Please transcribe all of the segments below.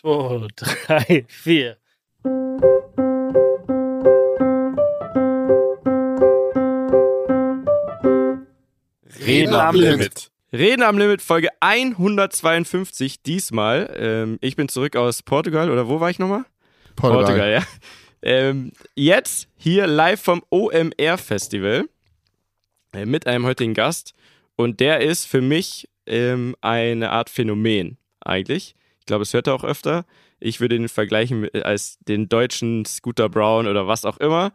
zwei, drei, vier. Reden am Limit. Reden am Limit, Folge 152 diesmal. Ähm, ich bin zurück aus Portugal, oder wo war ich nochmal? Portugal. Portugal, ja. Ähm, jetzt hier live vom OMR Festival äh, mit einem heutigen Gast. Und der ist für mich ähm, eine Art Phänomen eigentlich. Ich glaube, es hört er auch öfter. Ich würde ihn vergleichen mit, als den deutschen Scooter Brown oder was auch immer.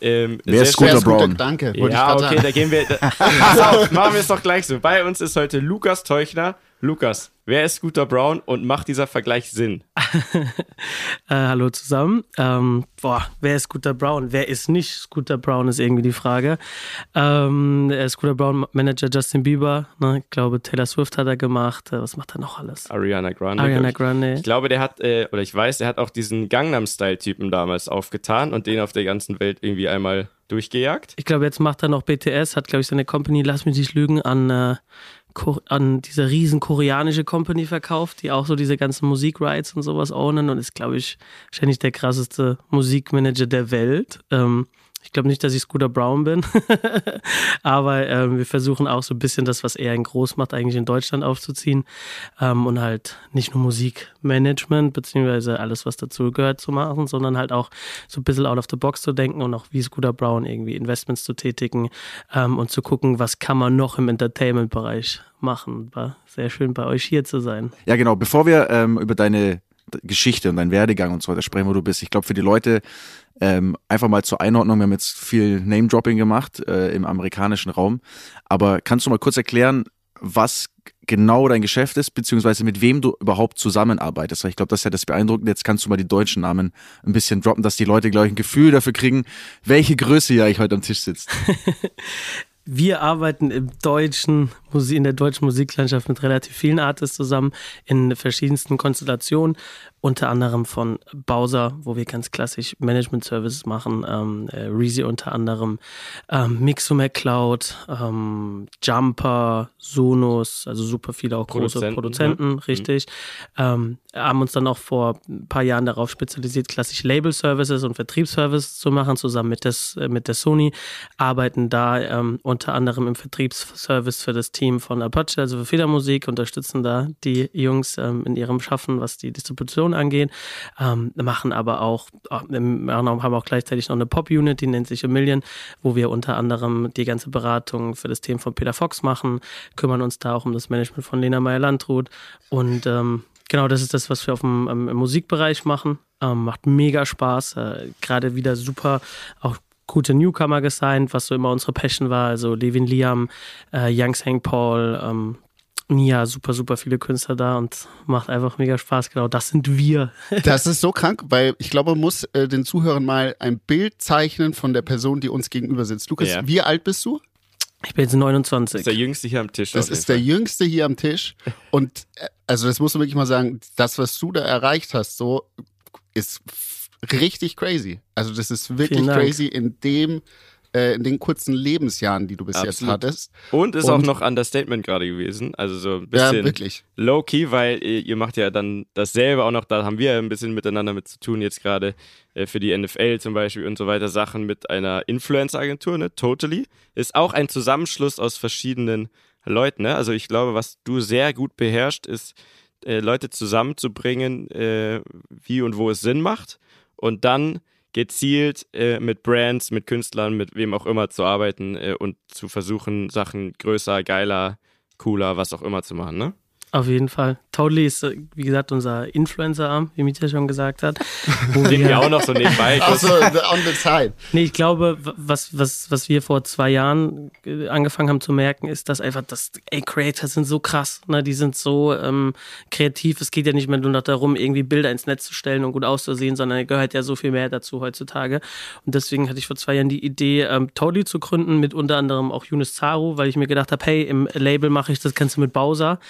Ähm, Wer ist Scooter Brown? Ich ja, okay, da gehen wir. Da, pass auf, machen wir es doch gleich so. Bei uns ist heute Lukas Teuchner. Lukas, wer ist Scooter Brown und macht dieser Vergleich Sinn? Äh, hallo zusammen. Ähm, boah, wer ist Scooter Brown? Wer ist nicht Scooter Brown, ist irgendwie die Frage. Ähm, äh, Scooter Brown Manager Justin Bieber. Ne? Ich glaube, Taylor Swift hat er gemacht. Äh, was macht er noch alles? Ariana Grande. Ariana ich. Grande. Ich glaube, der hat, äh, oder ich weiß, der hat auch diesen Gangnam-Style-Typen damals aufgetan und den auf der ganzen Welt irgendwie einmal durchgejagt. Ich glaube, jetzt macht er noch BTS, hat, glaube ich, seine Company, lass mich nicht lügen, an, äh, an diese riesen koreanische Company verkauft, die auch so diese ganzen Musikrights und sowas ownen und ist, glaube ich, wahrscheinlich der krasseste Musikmanager der Welt. Ähm, ich glaube nicht, dass ich Scooter Brown bin, aber ähm, wir versuchen auch so ein bisschen das, was er in groß macht, eigentlich in Deutschland aufzuziehen ähm, und halt nicht nur Musikmanagement beziehungsweise alles, was dazu gehört, zu machen, sondern halt auch so ein bisschen out of the box zu denken und auch wie Scooter Brown irgendwie Investments zu tätigen ähm, und zu gucken, was kann man noch im Entertainment-Bereich machen. War sehr schön bei euch hier zu sein. Ja, genau. Bevor wir ähm, über deine Geschichte und deinen Werdegang und so weiter sprechen, wo du bist, ich glaube, für die Leute ähm, einfach mal zur Einordnung, wir haben jetzt viel Name-Dropping gemacht äh, im amerikanischen Raum, aber kannst du mal kurz erklären, was genau dein Geschäft ist, beziehungsweise mit wem du überhaupt zusammenarbeitest? Weil ich glaube, das ist ja das Beeindruckende. Jetzt kannst du mal die deutschen Namen ein bisschen droppen, dass die Leute, glaube ich, ein Gefühl dafür kriegen, welche Größe hier eigentlich heute am Tisch sitzt. Wir arbeiten im deutschen in der deutschen Musiklandschaft mit relativ vielen Artists zusammen in verschiedensten Konstellationen, unter anderem von Bowser, wo wir ganz klassisch Management Services machen, ähm, äh, Reezy unter anderem, ähm, Mixo McCloud, ähm, Jumper, Sonos, also super viele auch große Produzenten, Produzenten, ne? richtig. Ähm, haben uns dann auch vor ein paar Jahren darauf spezialisiert, klassisch Label Services und Vertriebsservices zu machen, zusammen mit, des, äh, mit der Sony, arbeiten da ähm, unter anderem im Vertriebsservice für das Team von Apache, also für Federmusik, unterstützen da die Jungs ähm, in ihrem Schaffen, was die Distribution angeht, ähm, machen aber auch, äh, im- haben auch gleichzeitig noch eine Pop-Unit, die nennt sich A Million, wo wir unter anderem die ganze Beratung für das Team von Peter Fox machen, kümmern uns da auch um das Management von Lena Meyer-Landrut und ähm, genau das ist das, was wir auf dem ähm, Musikbereich machen. Ähm, macht mega Spaß, äh, gerade wieder super, auch gute Newcomer gesigned, was so immer unsere Passion war. Also Levin Liam, äh, Young St. Paul, ähm, Nia, super, super viele Künstler da und macht einfach mega Spaß. Genau, das sind wir. Das ist so krank, weil ich glaube, man muss äh, den Zuhörern mal ein Bild zeichnen von der Person, die uns gegenüber sitzt. Lukas, Ja. wie alt bist du? Ich bin jetzt 29. Das ist der Jüngste hier am Tisch. Das ist der. Jüngste hier am Tisch. Und äh, also das musst du wirklich mal sagen, das, was du da erreicht hast, so ist richtig crazy. Also das ist wirklich crazy in dem, äh, in den kurzen Lebensjahren, die du bis jetzt Absolut. hattest. Und ist auch Und- noch Understatement gerade gewesen. Also so ein Ja, bisschen wirklich. low-key, weil ihr, ihr macht ja dann dasselbe auch noch, da haben wir ein bisschen miteinander mit zu tun, jetzt gerade äh, für die NFL zum Beispiel und so weiter, Sachen mit einer Influencer-Agentur, ne? Totally. Ist auch ein Zusammenschluss aus verschiedenen Leuten, ne? Also ich glaube, was du sehr gut beherrschst, ist, äh, Leute zusammenzubringen, äh, wie und wo es Sinn macht und dann gezielt äh, mit Brands, mit Künstlern, mit wem auch immer zu arbeiten äh, und zu versuchen, Sachen größer, geiler, cooler, was auch immer zu machen, ne? Auf jeden Fall. Totally ist, äh, wie gesagt, unser Influencer-Arm, wie Mietja schon gesagt hat. Wo Den wir auch noch so nebenbei. Also on the side. Nee, ich glaube, was, was, was wir vor zwei Jahren äh, angefangen haben zu merken, ist, dass einfach das, ey, Creators sind so krass, ne? Die sind so ähm, kreativ. Es geht ja nicht mehr nur noch darum, irgendwie Bilder ins Netz zu stellen und gut auszusehen, sondern es gehört ja so viel mehr dazu heutzutage. Und deswegen hatte ich vor zwei Jahren die Idee, ähm, Totally zu gründen, mit unter anderem auch Yunus Zaru, weil ich mir gedacht habe, hey, im Label mache ich das Ganze mit Bowser,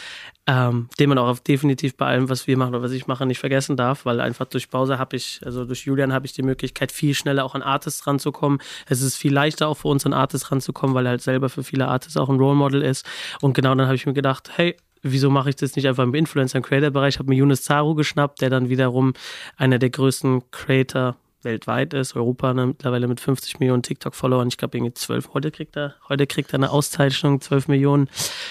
ähm, den man auch definitiv bei allem, was wir machen oder was ich mache, nicht vergessen darf, weil einfach durch Bowser habe ich, also durch Julian habe ich die Möglichkeit, viel schneller auch an Artists ranzukommen. Es ist viel leichter auch für uns an Artists ranzukommen, weil er halt selber für viele Artists auch ein Role Model ist. Und genau dann habe ich mir gedacht, hey, wieso mache ich das nicht einfach im Influencer- und Creator-Bereich? Habe mir Yunus Zaru geschnappt, der dann wiederum einer der größten Creator weltweit ist, Europa ne, mittlerweile mit 50 Millionen TikTok-Followern. Ich glaube, irgendwie 12. Heute kriegt er, heute kriegt er eine Auszeichnung, 12 Millionen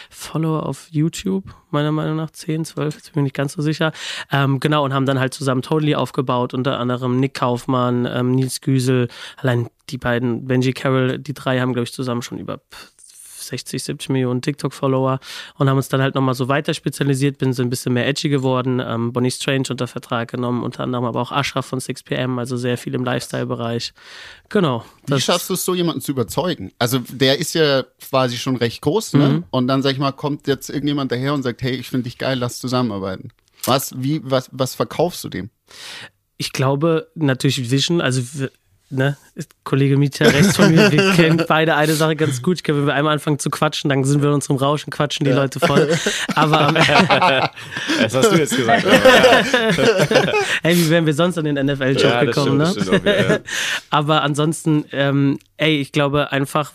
Follower auf YouTube, meiner Meinung nach 10, 12, jetzt bin ich nicht ganz so sicher. Ähm, genau, und haben dann halt zusammen Totally aufgebaut, unter anderem Nick Kaufmann, ähm, Nils Güsel, allein die beiden, Benji Carroll, die drei haben, glaube ich, zusammen schon über 60, 70 Millionen TikTok-Follower und haben uns dann halt nochmal so weiter spezialisiert, bin so ein bisschen mehr edgy geworden, ähm, Bonnie Strange unter Vertrag genommen, unter anderem aber auch Ashraf von 6pm, also sehr viel im Lifestyle-Bereich. Genau. Wie schaffst du es so, jemanden zu überzeugen? Also der ist ja quasi schon recht groß, ne? Mhm. Und dann, sag ich mal, kommt jetzt irgendjemand daher und sagt, hey, ich finde dich geil, lass zusammenarbeiten. Was, wie, was, was verkaufst du dem? Ich glaube natürlich Vision, also ne, Kollege Mietja rechts von mir, wir kennen beide eine Sache ganz gut. Ich glaube, wenn wir einmal anfangen zu quatschen, dann sind wir in unserem Rauschen, quatschen die ja. Leute voll. Aber Das hast du jetzt gesagt. hey, wie wären wir sonst an den NFL-Job ja, gekommen, ne? Auch, ja. Aber ansonsten, ähm, ey, ich glaube einfach,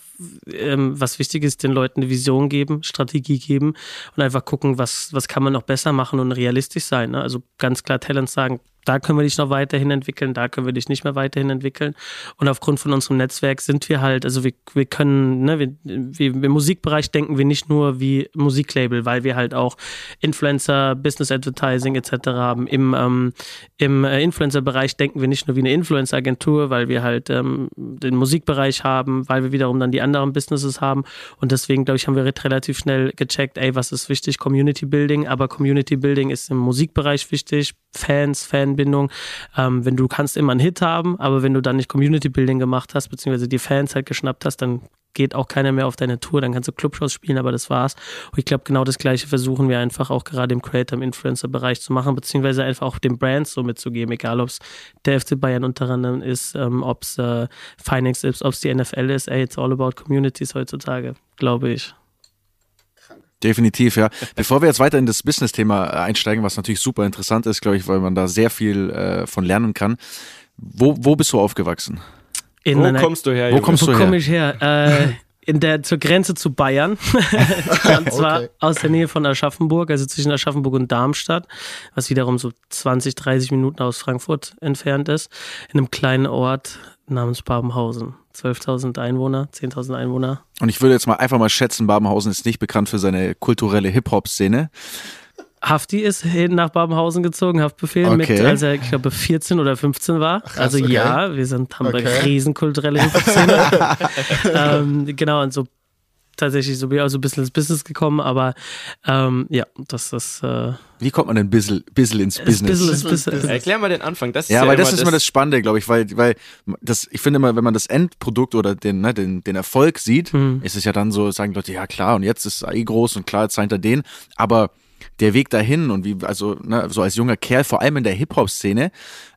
ähm, was wichtig ist, den Leuten eine Vision geben, Strategie geben und einfach gucken, was, was kann man noch besser machen und realistisch sein. Ne? Also ganz klar Talents sagen, da können wir dich noch weiterhin entwickeln, da können wir dich nicht mehr weiterhin entwickeln. Und aufgrund von unserem Netzwerk sind wir halt, also wir, wir können, ne, wir, wir, im Musikbereich denken wir nicht nur wie Musiklabel, weil wir halt auch Influencer, Business Advertising etc. haben. Im, ähm, im äh, Influencer-Bereich denken wir nicht nur wie eine Influencer-Agentur, weil wir halt ähm, den Musikbereich haben, weil wir wiederum dann die anderen Businesses haben. Und deswegen, glaube ich, haben wir relativ schnell gecheckt, ey, was ist wichtig? Community Building, aber Community Building ist im Musikbereich wichtig, Fans, Fanbindung. Ähm, wenn du kannst immer einen Hit haben, aber wenn du dann nicht Community Building gemacht hast, beziehungsweise die Fans halt geschnappt hast, dann geht auch keiner mehr auf deine Tour, dann kannst du Clubshows spielen, aber das war's. Und ich glaube, genau das Gleiche versuchen wir einfach auch gerade im Creator, im Influencer-Bereich zu machen, beziehungsweise einfach auch den Brands so mitzugeben, egal ob es der FC Bayern unter anderem ist, ähm, ob es äh, Finance ist, ob es die NFL ist, ey, it's all about communities heutzutage, glaube ich. Definitiv, ja. Bevor wir jetzt weiter in das Business-Thema äh, einsteigen, was natürlich super interessant ist, glaube ich, weil man da sehr viel äh, von lernen kann. Wo, wo bist du aufgewachsen? In wo einer, kommst du her? Wo kommst wo du her? Wo komme ich her? Äh, in der, zur Grenze zu Bayern. und zwar okay. aus der Nähe von Aschaffenburg, also zwischen Aschaffenburg und Darmstadt, was wiederum so 20, 30 Minuten aus Frankfurt entfernt ist. In einem kleinen Ort namens Babenhausen. 12.000 Einwohner, 10.000 Einwohner. Und ich würde jetzt mal einfach mal schätzen, Babenhausen ist nicht bekannt für seine kulturelle Hip-Hop-Szene. Hafti ist hin nach Babenhausen gezogen, Haftbefehl, okay. mit, als er, ich glaube, 14 oder 15 war. Krass, also okay. ja, wir sind, haben okay. eine riesenkulturelle Hip-Hop-Szene. ähm, genau, und so tatsächlich so, also ein bisschen ins Business gekommen, aber ähm, ja, das ist. Äh, Wie kommt man denn ein bisschen, bisschen ins Business? Bisschen ins Business. Erklär mal den Anfang. Das ist ja, ja weil das ist immer das Spannende, glaube ich, weil, weil das, ich finde immer, wenn man das Endprodukt oder den, ne, den, den Erfolg sieht, hm. ist es ja dann so, sagen Leute, ja klar, und jetzt ist AI groß und klar, jetzt seid er den, aber der Weg dahin und wie, also ne, so als junger Kerl, vor allem in der Hip-Hop-Szene,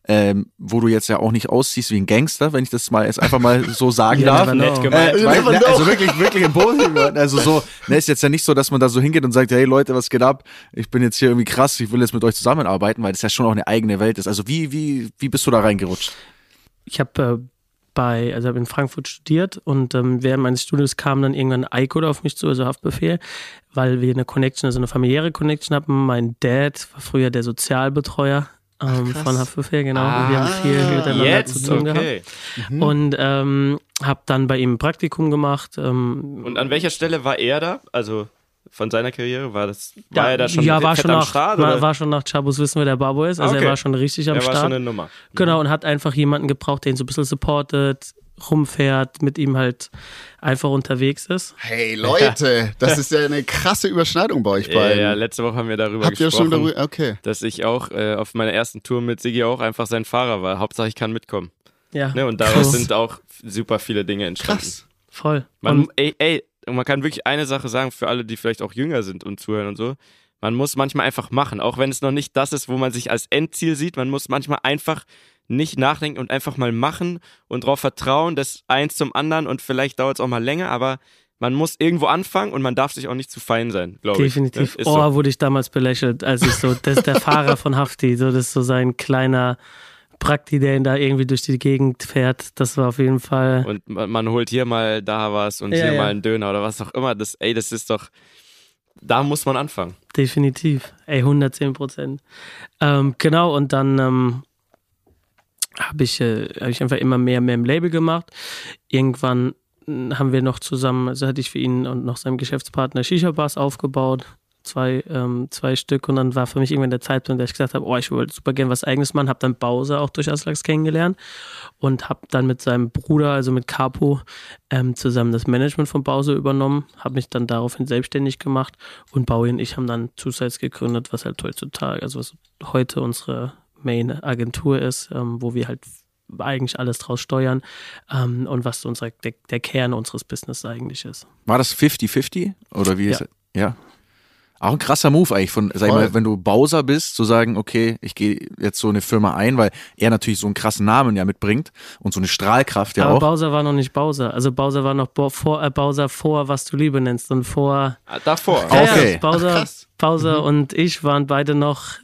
ähm, wo du jetzt ja auch nicht aussiehst wie ein Gangster, wenn ich das mal jetzt einfach mal so sagen darf. Nett gemeint. Äh, weil, ne, also wirklich, wirklich im Positiv. Also so, ne, ist jetzt ja nicht so, dass man da so hingeht und sagt, hey Leute, was geht ab? Ich bin jetzt hier irgendwie krass, ich will jetzt mit euch zusammenarbeiten, weil das ja schon auch eine eigene Welt ist. Also wie, wie, wie bist du da reingerutscht? Ich habe äh, bei, also habe in Frankfurt studiert und ähm, während meines Studiums kam dann irgendwann ein iCode auf mich zu, also Haftbefehl, weil wir eine Connection, also eine familiäre Connection hatten. Mein Dad war früher der Sozialbetreuer ähm, von Haftbefehl, genau. Ah, wir haben viel miteinander jetzt, zu tun okay. gehabt. Mhm. Und ähm, habe dann bei ihm ein Praktikum gemacht. Ähm, und an welcher Stelle war er da? Also von seiner Karriere? War das war ja, er da schon ja, war schon am nach, Start? War, war, schon nach Chabos wissen, wer der Babo ist. Also okay. er war schon richtig am er Start. Er war schon eine Nummer. Genau, und hat einfach jemanden gebraucht, der ihn so ein bisschen supportet, rumfährt, mit ihm halt einfach unterwegs ist. Hey Leute, das ist ja eine krasse Überschneidung bei euch beiden. Ja, ja letzte Woche haben wir darüber Habt gesprochen, ihr schon darüber? Okay. dass ich auch äh, auf meiner ersten Tour mit Sigi auch einfach sein Fahrer war. Hauptsache ich kann mitkommen. Ja. Ne, und daraus Krass. sind auch super viele Dinge entstanden. Krass. Voll. Man, ey, ey, und man kann wirklich eine Sache sagen für alle, die vielleicht auch jünger sind und zuhören und so. Man muss manchmal einfach machen, auch wenn es noch nicht das ist, wo man sich als Endziel sieht. Man muss manchmal einfach nicht nachdenken und einfach mal machen und darauf vertrauen, dass eins zum anderen und vielleicht dauert es auch mal länger, aber man muss irgendwo anfangen und man darf sich auch nicht zu fein sein, glaube ich. Definitiv. oh, so. wurde ich damals belächelt, als ich so, das ist der Fahrer von Hafti, so das ist so sein kleiner Prakti, der ihn da irgendwie durch die Gegend fährt. Das war auf jeden Fall. Und man, man holt hier mal da was und ja, hier ja. mal einen Döner oder was auch immer. Das, ey, das ist doch. da muss man anfangen. Definitiv. Ey, 110 Prozent. Ähm, genau, und dann ähm, habe ich, äh, hab ich einfach immer mehr, mehr im Label gemacht. Irgendwann hm, haben wir noch zusammen, also hatte ich für ihn und noch seinem Geschäftspartner Shisha-Bars aufgebaut. Zwei, ähm, zwei Stück und dann war für mich irgendwann der Zeitpunkt, dass ich gesagt habe, oh, ich wollte super gerne was eigenes machen, habe dann Bowser auch durch Aslax kennengelernt und habe dann mit seinem Bruder, also mit Capo, ähm, zusammen das Management von Bowser übernommen, habe mich dann daraufhin selbstständig gemacht und Bowie und ich haben dann Zusides gegründet, was halt heutzutage, also was heute unsere Main-Agentur ist, ähm, wo wir halt eigentlich alles draus steuern ähm, und was unser, der, der, Kern unseres Business eigentlich ist. War das 50-50 oder wie ja. ist es? Ja. Auch ein krasser Move eigentlich von, sag ich mal, wenn du Bowser bist, zu sagen, okay, ich gehe jetzt so eine Firma ein, weil er natürlich so einen krassen Namen ja mitbringt und so eine Strahlkraft ja Aber auch. Bowser war noch nicht Bowser. Also Bowser war noch vor, äh, Bowser vor, was du Liebe nennst und vor. Ah, davor. Ja, okay. Ja, Bowser, Ach, Bowser mhm. und ich waren beide noch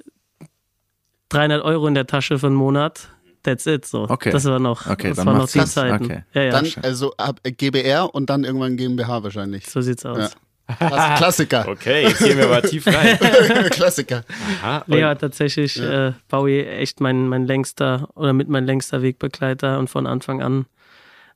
300 Euro in der Tasche für einen Monat. That's it, so. Okay. Das war noch, okay, das war noch die Zeiten. Okay. Ja, ja. Dann also ab GBR und dann irgendwann GmbH wahrscheinlich. So sieht's aus. Ja. Klassiker. Okay, jetzt gehen wir mal tief rein. Klassiker. Aha, ja, tatsächlich ja. Äh, Bowie echt mein, mein längster oder mit mein längster Wegbegleiter und von Anfang an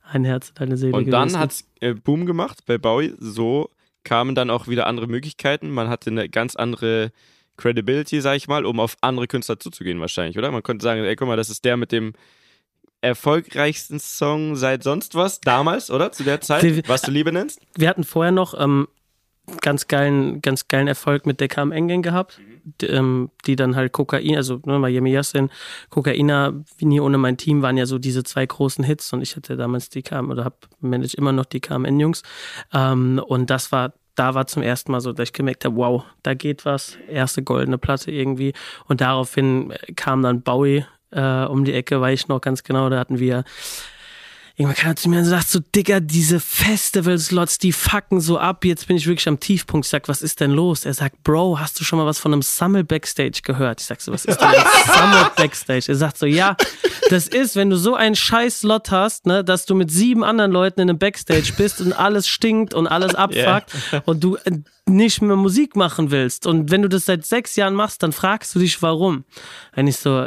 ein Herz in deine Seele Und dann hat es äh, Boom gemacht bei Bowie. So kamen dann auch wieder andere Möglichkeiten. Man hatte eine ganz andere Credibility, sag ich mal, um auf andere Künstler zuzugehen wahrscheinlich, oder? Man könnte sagen, ey, guck mal, das ist der mit dem erfolgreichsten Song seit sonst was, damals, oder? Zu der Zeit, was du Liebe nennst? Wir hatten vorher noch ähm, ganz geilen, ganz geilen Erfolg mit der KM Gang gehabt, die, ähm, die, dann halt Kokain, also ne, Miami Yassin, Kokaina, wie nie ohne mein Team waren ja so diese zwei großen Hits und ich hatte damals die KM oder hab manage immer noch die KMN-Jungs ähm, und das war da war zum ersten Mal so, dass ich gemerkt habe, wow, da geht was, erste goldene Platte irgendwie. Und daraufhin kam dann Bowie äh, um die Ecke, weiß ich noch ganz genau, da hatten wir Irgendwann kam er zu mir und sagt so, Digga, diese Festival-Slots, die fucken so ab. Jetzt bin ich wirklich am Tiefpunkt. Ich sag, was ist denn los? Er sagt, Bro, hast du schon mal was von einem Summit Backstage gehört? Ich sag so, was ist denn ein Summit Backstage? Er sagt so, ja, das ist, wenn du so einen scheiß Slot hast, ne, dass du mit sieben anderen Leuten in einem Backstage bist und alles stinkt und alles abfuckt yeah. und du äh, nicht mehr Musik machen willst. Und wenn du das seit sechs Jahren machst, dann fragst du dich, warum. Und ich so,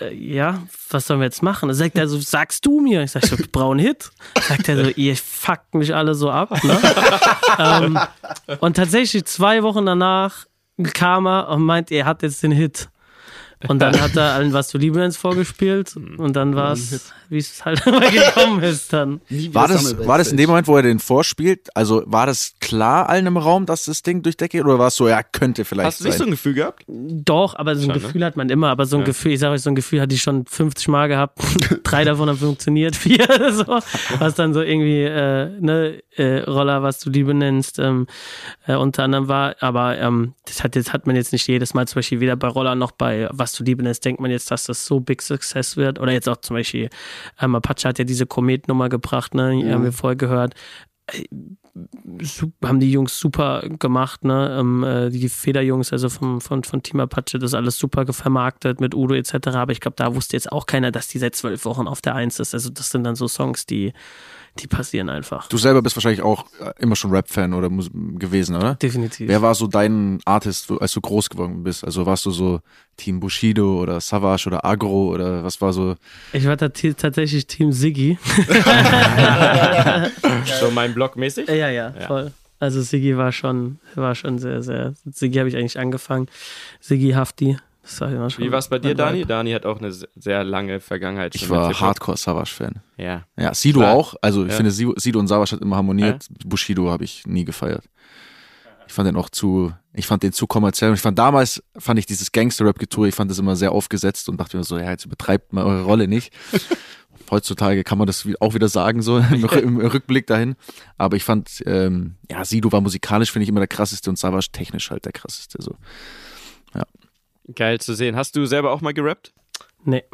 äh, ja, was sollen wir jetzt machen? Dann sagt er so, sagst du mir? Ich sag so, braun Hit. Sagt er so, ihr fuckt mich alle so ab. Ne? ähm, und tatsächlich zwei Wochen danach kam er und meint, er hat jetzt den Hit. Und dann hat er allen was zu Liebens vorgespielt und dann war es, wie es halt immer gekommen ist dann. War das, war das in dem Moment, wo er den vorspielt, also war das klar allen im Raum, dass das Ding durchdeckt oder war es so, ja, könnte vielleicht Hast du nicht sein? so ein Gefühl gehabt? Doch, aber so ein Gefühl ne? hat man immer, aber so ein ja. Gefühl, ich sage euch, so ein Gefühl hatte ich schon 50 Mal gehabt, drei davon haben funktioniert, vier so, was dann so irgendwie, äh, ne, äh, Roller, was du Liebe nennst, ähm, äh, unter anderem war, aber ähm, das hat, das hat man jetzt nicht jedes Mal, zum Beispiel weder bei Roller noch bei was zu lieben ist, denkt man jetzt, dass das so Big Success wird. Oder jetzt auch zum Beispiel, ähm, Apache hat ja diese Komet-Nummer gebracht, ne? Mhm. haben wir vorher gehört. Äh, haben die Jungs super gemacht, ne? Ähm, äh, die Federjungs, also vom, von, von Team Apache, das alles super vermarktet mit Udo etc. Aber ich glaube, da wusste jetzt auch keiner, dass die seit zwölf Wochen auf der Eins ist. Also das sind dann so Songs, die die passieren einfach. Du selber bist wahrscheinlich auch äh, immer schon Rap-Fan oder gewesen, oder? Definitiv. Wer war so dein Artist, als du groß geworden bist? Also warst du so Team Bushido oder Savage oder Agro oder was war so? Ich war tatsächlich Team Siggi. so mein Block mäßig? Ja, ja, voll. Also Siggi war schon, war schon sehr, sehr. Siggi habe ich eigentlich angefangen. Siggi Hafti. Wie war es bei dir, Dani? Dani hat auch eine sehr lange Vergangenheit. Ich war Hardcore Savage-Fan. Ja. Ja, Sido Klar. auch. Also ich ja. finde, Sido und Savage hat immer harmoniert. Ja. Bushido habe ich nie gefeiert. Ich fand den auch zu, ich fand den zu kommerziell. Und ich fand damals, fand ich dieses Gangster-Rap-Getue, ich fand das immer sehr aufgesetzt und dachte mir so, ja, jetzt übertreibt mal eure Rolle nicht. Heutzutage kann man das auch wieder sagen, so im, Rückblick dahin. Aber ich fand, ähm, ja, Sido war musikalisch, finde ich, immer der krasseste und Savage technisch halt der krasseste. So. Geil zu sehen. Hast du selber auch mal gerappt? Nee.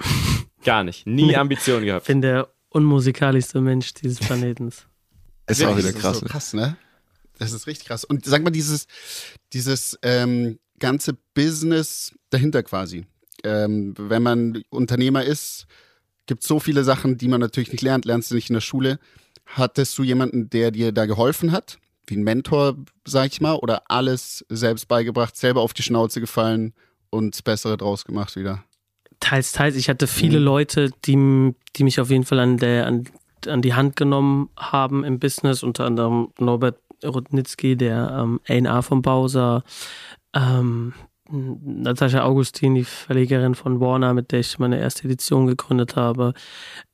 Gar nicht. Nie nee. Ambitionen gehabt. Ich bin der unmusikalischste Mensch dieses Planetens. ist auch wieder krass. Das ist so krass, ne? Das ist richtig krass. Und sag mal, dieses, dieses ähm, ganze Business dahinter quasi. Ähm, wenn man Unternehmer ist, gibt es so viele Sachen, die man natürlich nicht lernt, lernst du nicht in der Schule. Hattest du jemanden, der dir da geholfen hat? wie ein Mentor, sag ich mal, oder alles selbst beigebracht, selber auf die Schnauze gefallen und das Bessere draus gemacht wieder? Teils, teils. Ich hatte viele mhm. Leute, die, die mich auf jeden Fall an, der, an, an die Hand genommen haben im Business, unter anderem Norbert Rudnitzky, der ähm, A&R von Bowser, ähm, Natascha Augustin, die Verlegerin von Warner, mit der ich meine erste Edition gegründet habe.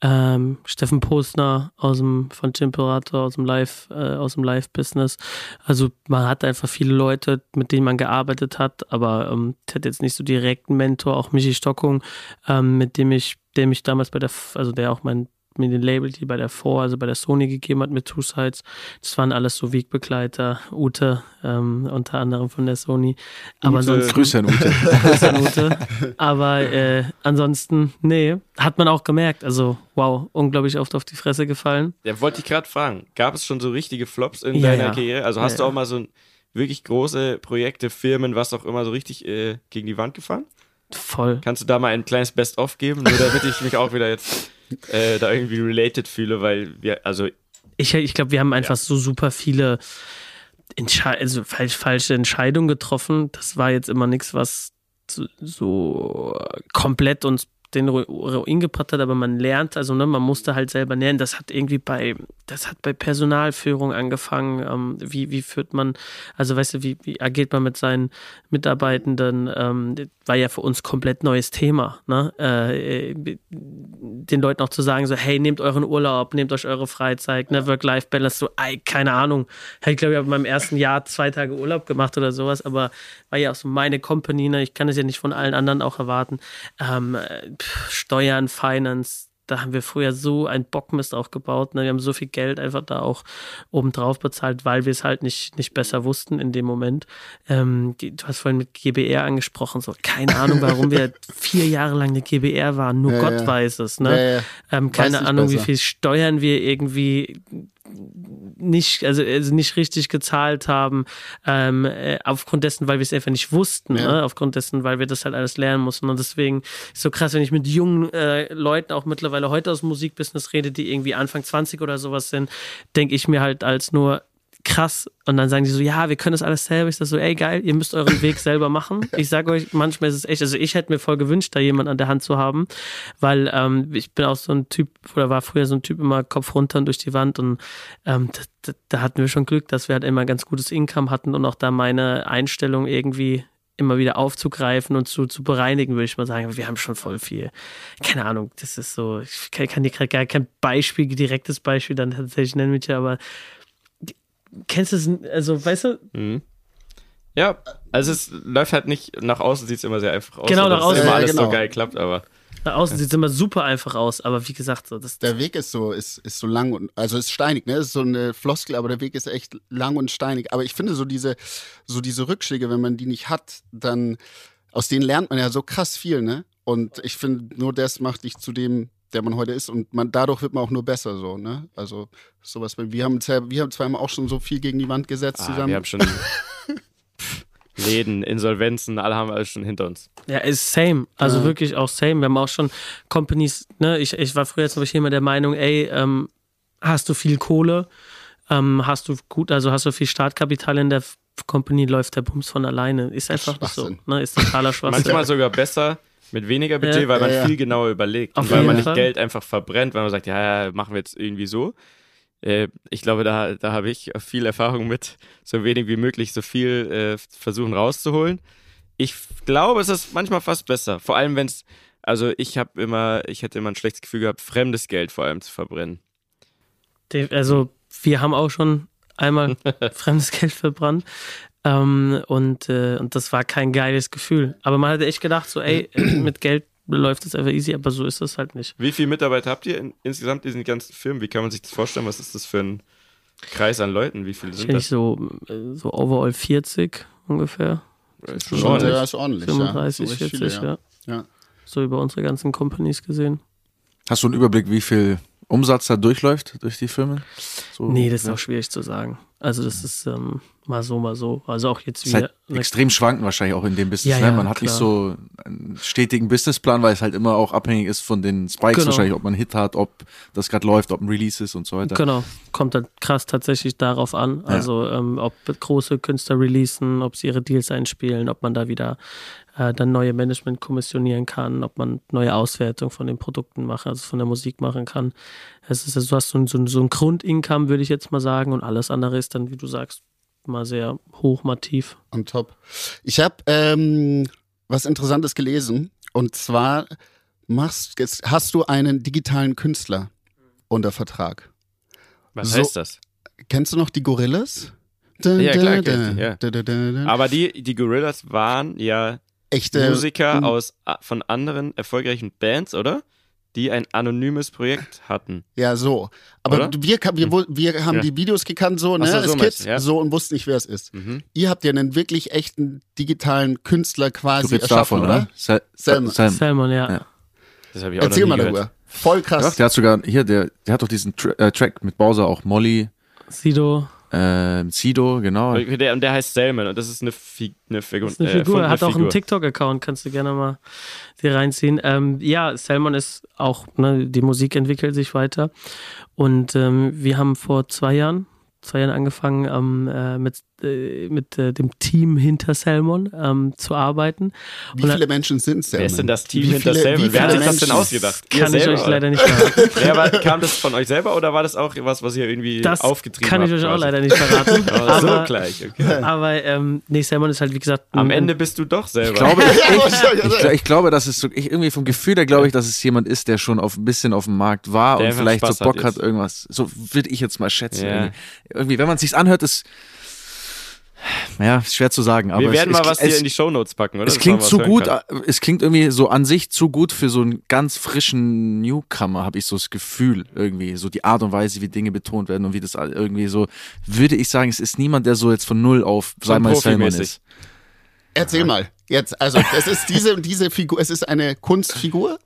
Ähm, Steffen Postner aus dem, von Chimperator, aus dem Live, äh, aus dem Live-Business. Also man hat einfach viele Leute, mit denen man gearbeitet hat, aber ähm, ich hatte jetzt nicht so direkt einen Mentor, auch Michi Stockung, ähm, mit dem ich, der mich damals bei der, also der auch mein mir den Label, die bei der Vor, also bei der Sony gegeben hat mit Two Sides. Das waren alles so Wegbegleiter, Ute, ähm, unter anderem von der Sony. Aber Ute, ansonsten, Grüße an Ute. Grüße an Ute. Aber äh, ansonsten, nee, hat man auch gemerkt. Also, wow, unglaublich oft auf die Fresse gefallen. Ja, wollte ich gerade fragen. Gab es schon so richtige Flops in ja, deiner ja. Karriere? Also hast ja, du auch mal so wirklich große Projekte, Firmen, was auch immer, so richtig äh, gegen die Wand gefahren? Voll. Kannst du da mal ein kleines Best-of geben, nur damit ich mich auch wieder jetzt äh, da irgendwie related fühle, weil wir, also. Ich, ich glaube, wir haben einfach ja. so super viele Entschei also falsch, falsche Entscheidungen getroffen. Das war jetzt immer nichts, was so, so komplett uns den Ruin gebracht hat, aber man lernt, also ne, man musste halt selber lernen. Das hat irgendwie bei, das hat bei Personalführung angefangen. Ähm, wie, wie führt man, also weißt du, wie, wie agiert man mit seinen Mitarbeitenden? Ähm, war ja für uns komplett neues Thema. Ne? Äh, den Leuten auch zu sagen, so, hey, nehmt euren Urlaub, nehmt euch eure Freizeit, ne, Work-Life-Balance, so, ey, keine Ahnung. Ich glaube, ich habe in meinem ersten Jahr zwei Tage Urlaub gemacht oder sowas, aber war ja auch so meine Company, ne? ich kann es ja nicht von allen anderen auch erwarten. Ähm, Steuern, Finance, da haben wir früher so ein Bockmist aufgebaut. Ne? Wir haben so viel Geld einfach da auch obendrauf bezahlt, weil wir es halt nicht, nicht besser wussten in dem Moment. Ähm, die, du hast vorhin mit GBR angesprochen, so keine Ahnung, warum wir vier Jahre lang eine GBR waren. Nur ja, Gott ja. weiß es. Ne? Ja, ähm, keine Ahnung, besser. wie viel Steuern wir irgendwie nicht, also, also nicht richtig gezahlt haben, ähm, äh, aufgrund dessen, weil wir es einfach nicht wussten, ja. ne? aufgrund dessen, weil wir das halt alles lernen mussten. Und deswegen ist so krass, wenn ich mit jungen äh, Leuten auch mittlerweile heute aus dem Musikbusiness rede, die irgendwie Anfang 20 oder sowas sind, denke ich mir halt als nur, krass. Und dann sagen die so, ja, wir können das alles selber. Ich sage so, ey, geil, ihr müsst euren Weg selber machen. Ich sage euch, manchmal ist es echt, also ich hätte mir voll gewünscht, da jemand an der Hand zu haben, weil ähm, ich bin auch so ein Typ, oder war früher so ein Typ, immer Kopf runter und durch die Wand und ähm, da, da, da hatten wir schon Glück, dass wir halt immer ganz gutes Income hatten und auch da meine Einstellung irgendwie immer wieder aufzugreifen und zu, zu bereinigen, würde ich mal sagen. Wir haben schon voll viel. Keine Ahnung, das ist so, ich kann, kann dir gerade gar kein Beispiel, direktes Beispiel dann tatsächlich nennen mit dir, aber kennst du es, also weißt du? Mhm. Ja, also es läuft halt nicht, nach außen sieht es immer sehr einfach aus. Genau, nach außen. immer alles genau. so geil klappt, aber. Nach außen sieht es immer super einfach aus, aber wie gesagt, so das. Der Weg ist so, ist, ist so lang und, also ist steinig, ne? Ist so eine Floskel, aber der Weg ist echt lang und steinig. Aber ich finde so diese, so diese Rückschläge, wenn man die nicht hat, dann, aus denen lernt man ja so krass viel, ne? Und ich finde, nur das macht dich zu dem, der man heute ist und man dadurch wird man auch nur besser so, ne? Also sowas wir haben wir haben zweimal auch schon so viel gegen die Wand gesetzt ah, zusammen. Wir haben schon Läden, Insolvenzen, alle haben alles schon hinter uns. Ja, ist same. Also ja. wirklich auch same. Wir haben auch schon Companies, ne, ich, ich war früher zum Beispiel immer der Meinung, ey, ähm, hast du viel Kohle, ähm, hast du gut, also hast du viel Startkapital in der Company, läuft der Bums von alleine. Ist einfach nicht so. Ne? Ist totaler Schwachsinn. Manchmal sogar besser, mit weniger Budget, ja, weil man ja, viel genauer überlegt. Auf und weil man nicht Fall. Geld einfach verbrennt, weil man sagt, ja, ja, machen wir jetzt irgendwie so. Äh, ich glaube, da, da habe ich viel Erfahrung mit, so wenig wie möglich, so viel äh, versuchen rauszuholen. Ich glaube, es ist manchmal fast besser. Vor allem, wenn es, also ich habe immer, ich hätte immer ein schlechtes Gefühl gehabt, fremdes Geld vor allem zu verbrennen. Also, wir haben auch schon einmal fremdes Geld verbrannt. Ähm, und, äh, und das war kein geiles Gefühl. Aber man hatte echt gedacht, so, ey, mit Geld läuft es einfach easy, aber so ist es halt nicht. Wie viele Mitarbeiter habt ihr in, insgesamt in diesen ganzen Firmen? Wie kann man sich das vorstellen? Was ist das für ein Kreis an Leuten? Wie viele sind das? So, äh, so overall 40 ungefähr. Das ist schon ordentlich. Ja, ist ordentlich 35, ja. so 40, viele, ja. ja. ja. So über unsere ganzen Companies gesehen. Hast du einen Überblick, wie viel Umsatz da durchläuft durch die Firmen? So, nee, das ist auch schwierig zu sagen. Also das ist, ähm, mal so, mal so. Also auch jetzt halt wieder. extrem schwanken wahrscheinlich auch in dem Business. Ja, ne? ja, Man hat nicht klar. so einen stetigen Businessplan, weil es halt immer auch abhängig ist von den Spikes Genau. wahrscheinlich, ob man einen Hit hat, ob das gerade läuft, ob ein Release ist und so weiter. Genau, kommt dann krass tatsächlich darauf an. Also ähm, ob große Künstler releasen, ob sie ihre Deals einspielen, ob man da wieder äh, dann neue Management kommissionieren kann, ob man neue Auswertung von den Produkten machen, also von der Musik machen kann. Es ist, also, du hast so ein, so ein, so ein Grundincome, würde ich jetzt mal sagen, und alles andere ist dann, wie du sagst, mal sehr hoch, mal tief. On top. Ich habe ähm, was Interessantes gelesen. Und zwar machst, jetzt hast du einen digitalen Künstler unter Vertrag. Was So- heißt das? Kennst du noch die Gorillas? Ja, klar, die, ja. Da, da, da, da. Aber die, die Gorillas waren ja Echte Musiker aus a- von anderen erfolgreichen Bands, oder? Die ein anonymes Projekt hatten. Ja, so. Aber wir, wir, wo- wir haben Ja. die Videos gekannt, so, ne, so, so Kids, ja. so und wussten nicht, wer es ist. Mhm. Ihr habt ja einen wirklich echten digitalen Künstler quasi erschaffen, davon, oder? ne? Sal Salmon. Salmon. Salmon, ja. Ja. Das habe ich auch Erzähl mal gehört. darüber. Voll krass. Doch, der hat sogar, hier, der, der hat doch diesen Tra äh, Track mit Bowser auch, Molly, Sido äh, Sido, genau. Okay, Der, und der heißt Salmon und das ist eine, Fi eine Figur. ist eine äh, Figur, erfundene hat auch einen Figur. TikTok-Account, kannst du gerne mal dir reinziehen. Ähm, ja, Salmon ist auch, ne, die Musik entwickelt sich weiter. Und ähm, wir haben vor zwei Jahren, zwei Jahren angefangen, ähm, äh, mit, äh, mit äh, dem Team hinter Salmon ähm, zu arbeiten. Wie Und viele Menschen sind denn? Wer ist denn das Team Wie hinter viele- Salmon? wie Wer hat viele sich das denn ausgedacht? Ihr Kann ich selber, euch oder? leider nicht verraten. Ja, aber kam das von euch selber oder war das auch was, was ihr irgendwie Das aufgetrieben kann habt? ich euch auch quasi? leider nicht verraten. Oh, so aber gleich, okay. aber ähm, nee, Salmon ist halt, wie gesagt, Am Ende bist du doch selber. Ich glaube, ich, ich, ich, ich glaube, dass es so, ich irgendwie vom Gefühl her glaube ich, dass es jemand ist, der schon auf ein bisschen auf dem Markt war Der und vielleicht Spaß so hat Bock hat, jetzt. irgendwas. So würde ich jetzt mal schätzen. Ja. Irgendwie. irgendwie, wenn man es sich anhört, ist ja ist schwer zu sagen. Aber Wir werden es, mal es, was hier es, in die Shownotes packen, oder? es klingt zu gut, kann. äh, es klingt irgendwie so an sich zu gut für so einen ganz frischen Newcomer, habe ich so das Gefühl irgendwie. So die Art und Weise, wie Dinge betont werden und wie das irgendwie so, würde ich sagen, es ist niemand, der so jetzt von null auf sei mal profimäßig. ist. Erzähl mal. Jetzt, also es ist diese, diese Figur, es ist eine Kunstfigur,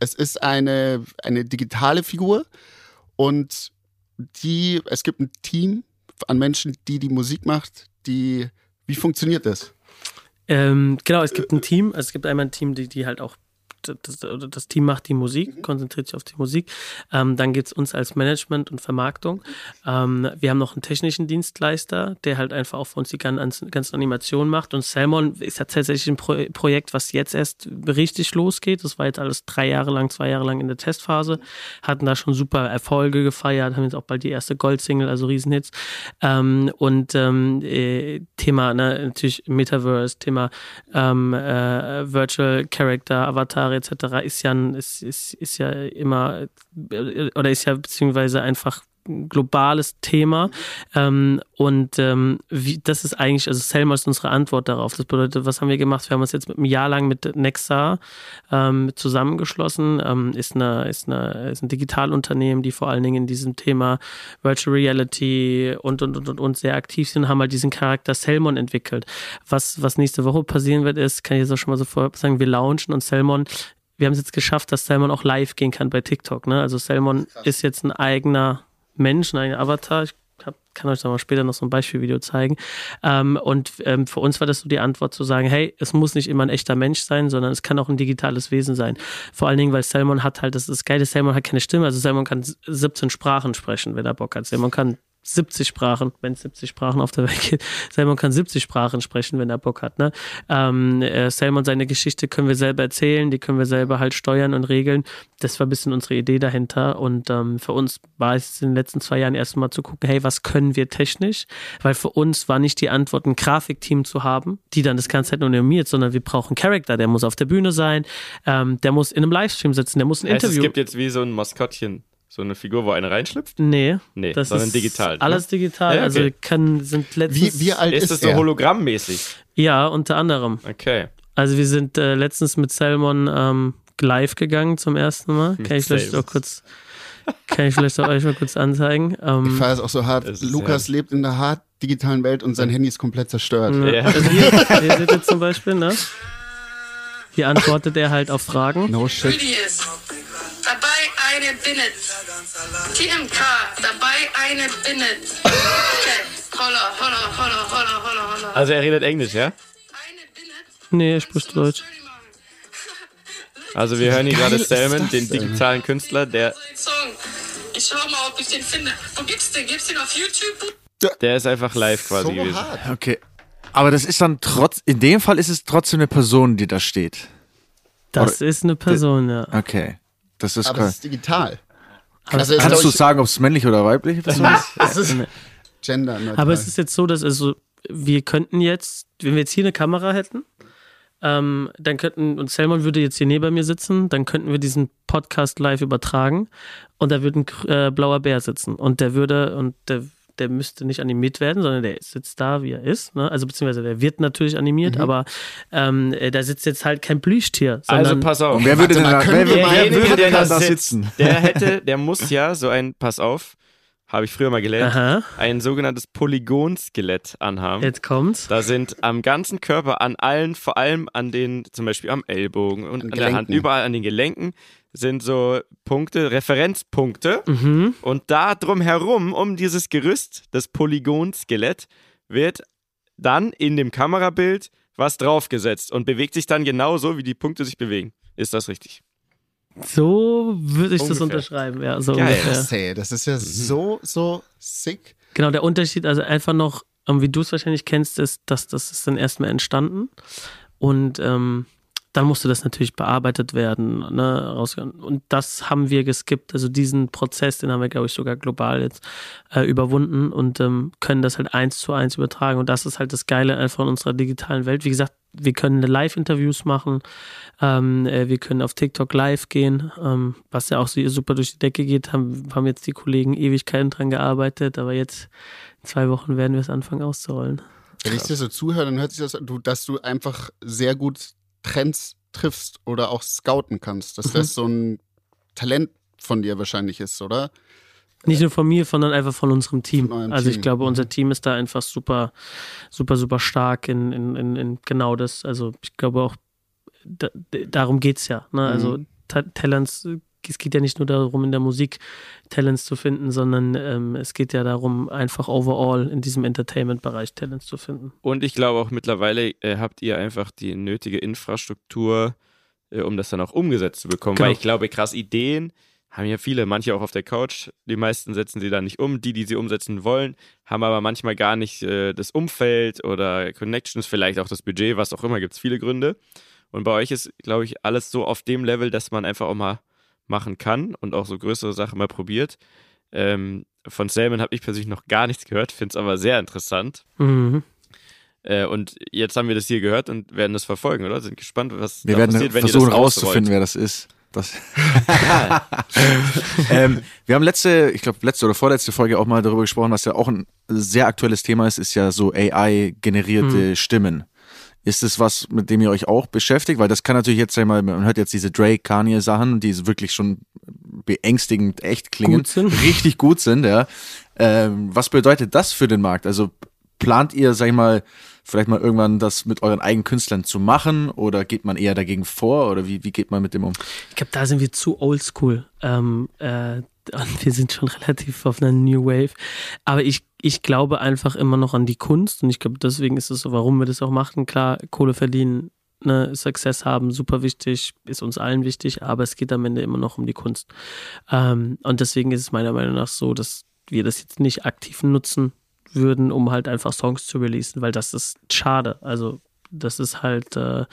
es ist eine, eine digitale Figur und die, es gibt ein Team an Menschen, die die Musik macht, die, wie funktioniert das? Ähm, genau, es gibt ein Team. Also es gibt einmal ein Team, die, die halt auch das, oder das Team macht die Musik, konzentriert sich auf die Musik. Ähm, dann gibt's uns als Management und Vermarktung. Ähm, wir haben noch einen technischen Dienstleister, der halt einfach auch für uns die ganzen, ganzen Animationen macht. Und Salmon ist ja tatsächlich ein Pro Projekt, was jetzt erst richtig losgeht. Das war jetzt alles drei Jahre lang, zwei Jahre lang in der Testphase. Hatten da schon super Erfolge gefeiert, haben jetzt auch bald die erste Goldsingle, also Riesenhits. Ähm, und ähm, äh, Thema ne, natürlich Metaverse, Thema ähm, äh, Virtual Character, Avatare etc. ist ja ist, ist, ist ja immer äh, oder ist ja beziehungsweise einfach ein globales Thema ähm, und ähm, wie, das ist eigentlich, also Selma ist unsere Antwort darauf. Das bedeutet, was haben wir gemacht? Wir haben uns jetzt mit einem Jahr lang mit Nexa ähm, zusammengeschlossen. Ähm, ist, eine, ist, eine, ist ein Digitalunternehmen, die vor allen Dingen in diesem Thema Virtual Reality und, und, und, und, und sehr aktiv sind, haben halt diesen Charakter Selmon entwickelt. Was, was nächste Woche passieren wird, ist, kann ich jetzt auch schon mal so vorher sagen, wir launchen und Selmon wir haben es jetzt geschafft, dass Salmon auch live gehen kann bei TikTok. Ne? Also Salmon ist jetzt ein eigener Mensch, ein eigener Avatar. Ich hab, kann euch da mal später noch so ein Beispielvideo zeigen. Ähm, und ähm, für uns war das so die Antwort zu sagen, hey, es muss nicht immer ein echter Mensch sein, sondern es kann auch ein digitales Wesen sein. Vor allen Dingen, weil Salmon hat halt, das ist geil, Salmon hat keine Stimme. Also Salmon kann 17 Sprachen sprechen, wenn er Bock hat. Salmon kann 70 Sprachen, wenn es 70 Sprachen auf der Welt gibt. Salmon kann 70 Sprachen sprechen, wenn er Bock hat. Ne? Ähm, äh, Salmon, seine Geschichte können wir selber erzählen, die können wir selber halt steuern und regeln. Das war ein bisschen unsere Idee dahinter. Und ähm, für uns war es in den letzten zwei Jahren erstmal zu gucken, hey, was können wir technisch? Weil für uns war nicht die Antwort, ein Grafikteam zu haben, die dann das ganze Zeit nur animiert, sondern wir brauchen einen Charakter, der muss auf der Bühne sein, ähm, der muss in einem Livestream sitzen, der muss ein Heißt, es Interview. gibt jetzt wie so ein Maskottchen, so eine Figur, wo eine reinschlüpft? Nee, Nee, das sondern ist digital. ne? Alles digital. Ja, okay. Also kann, sind letztens. Wie, wie alt Ist ist, es so hologrammmäßig? Ja, unter anderem. Okay. Also wir sind äh, letztens mit Salmon ähm, live gegangen zum ersten Mal. Mit Kann ich vielleicht auch kurz, kann ich vielleicht auch euch mal kurz anzeigen. Ich Ähm, feiere es auch so hart. Ist Lukas lebt in der hart digitalen Welt und sein Handy ist komplett zerstört. ne, Ja. also hier, hier seht ihr zum Beispiel, ne? Hier antwortet er halt auf Fragen. No shit. Dabei eine Binnet. TMK, dabei eine Binnet. Holla, holla, holla, holla, holla, holla. Also er redet Englisch, ja? Nee, er spricht Deutsch. Also wir hören hier gerade Salmon, den digitalen Künstler, der. Ich schau mal, ob ich den finde. Wo gibt's den? Gibt's den auf YouTube? der ist einfach live quasi so gewesen. hart. Okay. Aber das ist dann trotz, in dem Fall ist es trotzdem eine Person, die da steht. Das ist eine Person, ja. Okay. Das ist Aber es ist digital. Aber, Also es ist, Kannst du sagen, ob es männlich oder weiblich ist? Es ist genderneutral. aber es ist jetzt so, dass also wir könnten jetzt, wenn wir jetzt hier eine Kamera hätten, ähm, dann könnten, und Selmon würde jetzt hier neben mir sitzen, dann könnten wir diesen Podcast live übertragen und da würde ein äh, blauer Bär sitzen und der würde, und der, der müsste nicht animiert werden, sondern der sitzt da, wie er ist. Ne? Also beziehungsweise der wird natürlich animiert, aber ähm, äh, da sitzt jetzt halt kein Plüschtier. Also pass auf. Und wer würde Warte denn da, wer, wer, wer sitzen? Der hätte, der muss ja so ein, pass auf, habe ich früher mal gelernt, Aha, ein sogenanntes Polygonskelett anhaben. jetzt kommt's. Da sind am ganzen Körper, an allen, vor allem an den, zum Beispiel am Ellbogen und An an der Hand, überall an den Gelenken sind so Punkte, Referenzpunkte. Mhm. Und da drum herum, um dieses Gerüst, das Polygonskelett, wird dann in dem Kamerabild was draufgesetzt und bewegt sich dann genauso, wie die Punkte sich bewegen. Ist das richtig? So würde ich das Ungefähr. unterschreiben, ja. So Geil. ungefähr. Das ist ja so, so sick. Genau, der Unterschied, also einfach noch, ähm, wie du es wahrscheinlich kennst, ist, dass das ist dann erstmal entstanden und ähm, dann musste das natürlich bearbeitet werden. Ne, rausgehen. und das haben wir geskippt. Also diesen Prozess, den haben wir, glaube ich, sogar global jetzt äh, überwunden und ähm, können das halt eins zu eins übertragen. Und das ist halt das Geile einfach in unserer digitalen Welt. Wie gesagt, wir können Live-Interviews machen, ähm, äh, wir können auf TikTok live gehen, ähm, was ja auch so super durch die Decke geht. Haben, haben jetzt die Kollegen Ewigkeiten dran gearbeitet, aber jetzt in zwei Wochen werden wir es anfangen auszurollen. Wenn ich dir so zuhöre, dann hört sich das an, du, dass du einfach sehr gut Trends triffst oder auch scouten kannst. Dass Mhm. das so ein Talent von dir wahrscheinlich ist, oder? Nicht nur von mir, sondern einfach von unserem Team. Von also ich Team. glaube, Mhm. unser Team ist da einfach super, super, super stark in, in, in, in genau das. Also ich glaube auch, da, darum geht's ja. Ne? Also Mhm. Ta Talents, es geht ja nicht nur darum, in der Musik Talents zu finden, sondern ähm, es geht ja darum, einfach overall in diesem Entertainment-Bereich Talents zu finden. Und ich glaube auch mittlerweile äh, habt ihr einfach die nötige Infrastruktur, äh, um das dann auch umgesetzt zu bekommen. Genau. Weil ich glaube, krass Ideen haben ja viele, manche auch auf der Couch. Die meisten setzen sie da nicht um. Die, die sie umsetzen wollen, haben aber manchmal gar nicht äh, das Umfeld oder Connections, vielleicht auch das Budget, was auch immer, gibt es viele Gründe. Und bei euch ist, glaube ich, alles so auf dem Level, dass man einfach auch mal machen kann und auch so größere Sachen mal probiert. Ähm, von Salmon habe ich persönlich noch gar nichts gehört, finde es aber sehr interessant. Mhm. Äh, und jetzt haben wir das hier gehört und werden das verfolgen, oder? Sind gespannt, was Wir da werden passiert, wenn versuchen ihr das rauszufinden, wer das ist. Das ähm, wir haben letzte, ich glaube letzte oder vorletzte Folge auch mal darüber gesprochen, was ja auch ein sehr aktuelles Thema ist, ist ja so AI-generierte Stimmen. Ist es was, mit dem ihr euch auch beschäftigt? Weil das kann natürlich jetzt einmal, man hört jetzt diese Drake, Kanye Sachen, die wirklich schon beängstigend echt klingen, Gut sind. richtig gut sind, ja. Ähm, was bedeutet das für den Markt? Also plant ihr, sag ich mal, vielleicht mal irgendwann das mit euren eigenen Künstlern zu machen oder geht man eher dagegen vor oder wie, wie geht man mit dem um? Ich glaube, da sind wir zu oldschool. Ähm, äh, wir sind schon relativ auf einer New Wave. Aber ich, ich glaube einfach immer noch an die Kunst und ich glaube, deswegen ist es so, warum wir das auch machen. Klar, Kohle verdienen, ne, Success haben, super wichtig, ist uns allen wichtig, aber es geht am Ende immer noch um die Kunst. Ähm, und deswegen ist es meiner Meinung nach so, dass wir das jetzt nicht aktiv nutzen würden, um halt einfach Songs zu releasen, weil das ist schade. Also das ist halt, äh,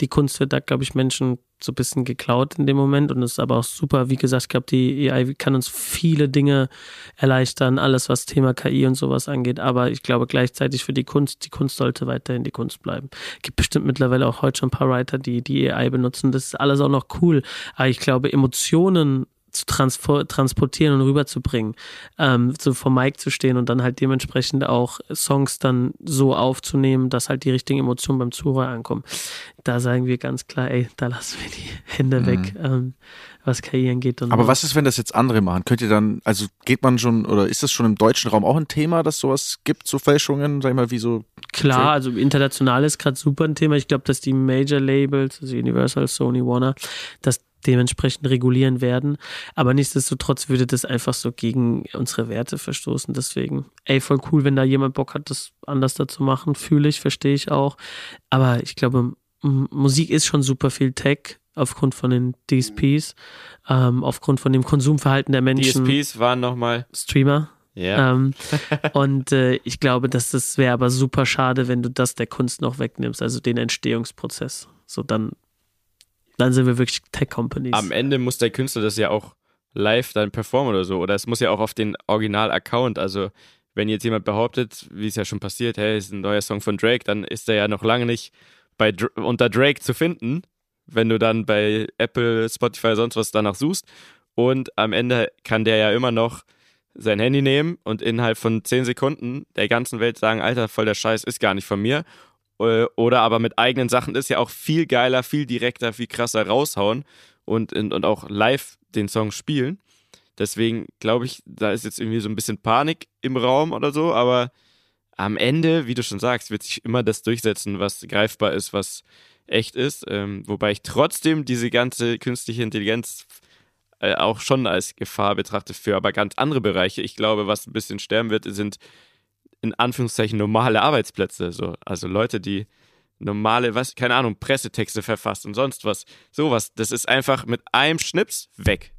die Kunst wird da, glaube ich, Menschen so ein bisschen geklaut in dem Moment und ist aber auch super. Wie gesagt, ich glaube, die AI kann uns viele Dinge erleichtern, alles was Thema KI und sowas angeht, aber ich glaube gleichzeitig für die Kunst, die Kunst sollte weiterhin die Kunst bleiben. Gibt bestimmt mittlerweile auch heute schon ein paar Writer, die die AI benutzen. Das ist alles auch noch cool, aber ich glaube, Emotionen zu transpo- transportieren und rüberzubringen, ähm, so vor Mike zu stehen und dann halt dementsprechend auch Songs dann so aufzunehmen, dass halt die richtigen Emotionen beim Zuhörer ankommen. Da sagen wir ganz klar, ey, da lassen wir die Hände weg, ähm, was angeht. Und Aber so. was ist, wenn das jetzt andere machen? Könnt ihr dann, also geht man schon, oder ist das schon im deutschen Raum auch ein Thema, dass sowas gibt, so Fälschungen, sag ich mal, wie so Klar, also international ist gerade super ein Thema. Ich glaube, dass die Major Labels, also Universal, Sony, Warner, dass dementsprechend regulieren werden. Aber nichtsdestotrotz würde das einfach so gegen unsere Werte verstoßen. Deswegen, ey, voll cool, wenn da jemand Bock hat, das anders da zu machen. Fühle ich, verstehe ich auch. Aber ich glaube, Musik ist schon super viel Tech aufgrund von den DSPs, ähm, aufgrund von dem Konsumverhalten der Menschen. DSPs waren nochmal Streamer. Ja. Ähm, und äh, ich glaube, dass das wäre aber super schade, wenn du das der Kunst noch wegnimmst, also den Entstehungsprozess. So dann, dann sind wir wirklich Tech-Companies. Am Ende muss der Künstler das ja auch live dann performen oder so. Oder es muss ja auch auf den Original-Account. Also, wenn jetzt jemand behauptet, wie es ja schon passiert, hey, ist ein neuer Song von Drake, dann ist er ja noch lange nicht bei unter Drake zu finden, wenn du dann bei Apple, Spotify, sonst was danach suchst. Und am Ende kann der ja immer noch sein Handy nehmen und innerhalb von 10 Sekunden der ganzen Welt sagen, Alter, voll der Scheiß ist gar nicht von mir. Äh, oder aber mit eigenen Sachen ist ja auch viel geiler, viel direkter, viel krasser raushauen und, und auch live den Song spielen. Deswegen glaube ich, da ist jetzt irgendwie so ein bisschen Panik im Raum oder so, aber am Ende, wie du schon sagst, wird sich immer das durchsetzen, was greifbar ist, was echt ist. Ähm, wobei ich trotzdem diese ganze künstliche Intelligenz äh, auch schon als Gefahr betrachte für aber ganz andere Bereiche. Ich glaube, was ein bisschen sterben wird, sind in Anführungszeichen normale Arbeitsplätze. So. Also Leute, die normale, was, keine Ahnung, Pressetexte verfasst und sonst was. Sowas. Das ist einfach mit einem Schnips weg.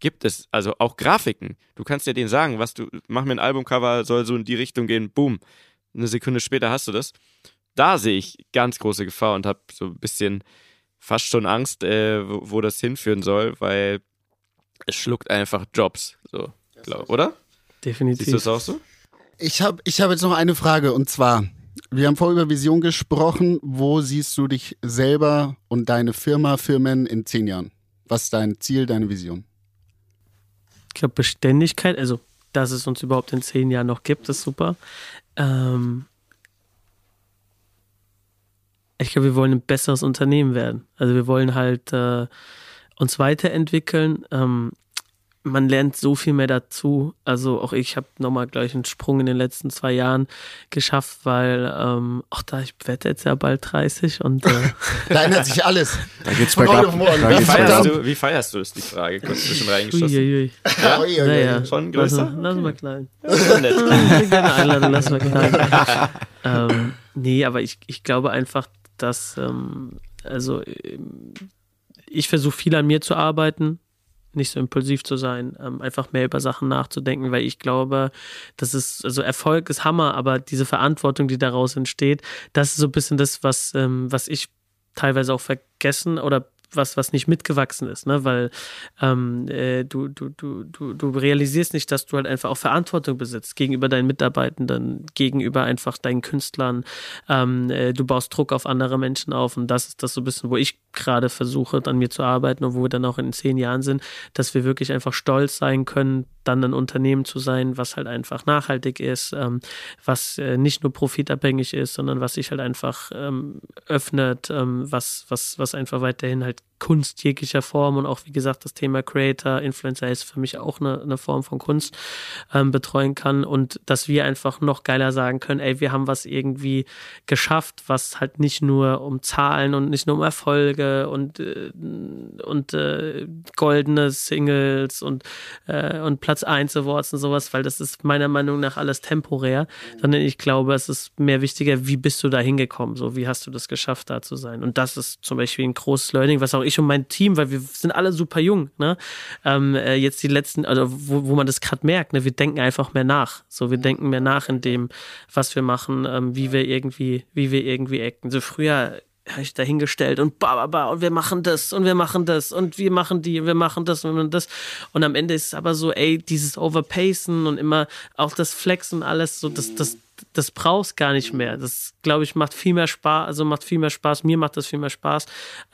Gibt es, also auch Grafiken. Du kannst ja denen sagen, was du, mach mir ein Albumcover, soll so in die Richtung gehen, boom. Eine Sekunde später hast du das. Da sehe ich ganz große Gefahr und habe so ein bisschen fast schon Angst, äh, wo, wo das hinführen soll, weil es schluckt einfach Jobs, so, glaub, oder? Definitiv. Siehst du es auch so? Ich habe ich hab jetzt noch eine Frage und zwar, wir haben vorher über Vision gesprochen. Wo siehst du dich selber und deine Firma, Firmen in zehn Jahren? Was ist dein Ziel, deine Vision? Ich glaube, Beständigkeit, also dass es uns überhaupt in zehn Jahren noch gibt, ist super. Ähm ich glaube, wir wollen ein besseres Unternehmen werden. Also wir wollen halt äh, uns weiterentwickeln. Ähm, man lernt so viel mehr dazu. Also auch ich habe nochmal gleich einen Sprung in den letzten zwei Jahren geschafft, weil ähm, auch da ich werde jetzt ja bald 30 und äh, da ändert sich alles. Da geht's Von heute auf morgen. Da Wie feierst, du, wie feierst du, ist die Frage. Kurz zwischen reingeschossen. uiuiui. Ja? Ui, ui, ui. Naja, Schon lass, größer? mal- lass mal nett. Gerne Einladung, lass mal klein. ähm, nee, aber ich, ich glaube einfach, dass ähm, also ähm, ich versuche viel an mir zu arbeiten, nicht so impulsiv zu sein, ähm, einfach mehr über Sachen nachzudenken, weil ich glaube, das ist, also Erfolg ist Hammer, aber diese Verantwortung, die daraus entsteht, das ist so ein bisschen das, was, ähm, was ich teilweise auch vergessen oder was, was nicht mitgewachsen ist, ne? Weil ähm, äh, du, du, du, du, du realisierst nicht, dass du halt einfach auch Verantwortung besitzt gegenüber deinen Mitarbeitenden, gegenüber einfach deinen Künstlern. Ähm, äh, du baust Druck auf andere Menschen auf und das ist das so ein bisschen, wo ich gerade versuche, an mir zu arbeiten und wo wir dann auch in zehn Jahren sind, dass wir wirklich einfach stolz sein können, dann ein Unternehmen zu sein, was halt einfach nachhaltig ist, ähm, was äh, nicht nur profitabhängig ist, sondern was sich halt einfach ähm, öffnet, ähm, was, was, was einfach weiterhin halt Kunst jeglicher Form und auch wie gesagt das Thema Creator, Influencer ist für mich auch eine, eine Form von Kunst ähm, betreuen kann und dass wir einfach noch geiler sagen können, ey, wir haben was irgendwie geschafft, was halt nicht nur um Zahlen und nicht nur um Erfolge und, äh, und äh, goldene Singles und, äh, und Platz 1 Awards und sowas, weil das ist meiner Meinung nach alles temporär, sondern ich glaube, es ist mehr wichtiger, wie bist du da hingekommen, so wie hast du das geschafft, da zu sein. Und das ist zum Beispiel ein großes Learning, was auch ich und mein Team, weil wir sind alle super jung, ne? Ähm, äh, jetzt die letzten, also wo, wo man das gerade merkt, ne? wir denken einfach mehr nach. So, wir denken mehr nach in dem, was wir machen, ähm, wie wir irgendwie, wie wir irgendwie acten. So früher habe ich dahingestellt und ba, ba, ba, und wir machen das und wir machen das und wir machen die, wir machen das und das. Und am Ende ist es aber so, ey, dieses Overpacen und immer auch das Flexen, alles so, das, das, das brauchst gar nicht mehr. Das, glaube ich, macht viel mehr Spaß, also macht viel mehr Spaß, mir macht das viel mehr Spaß,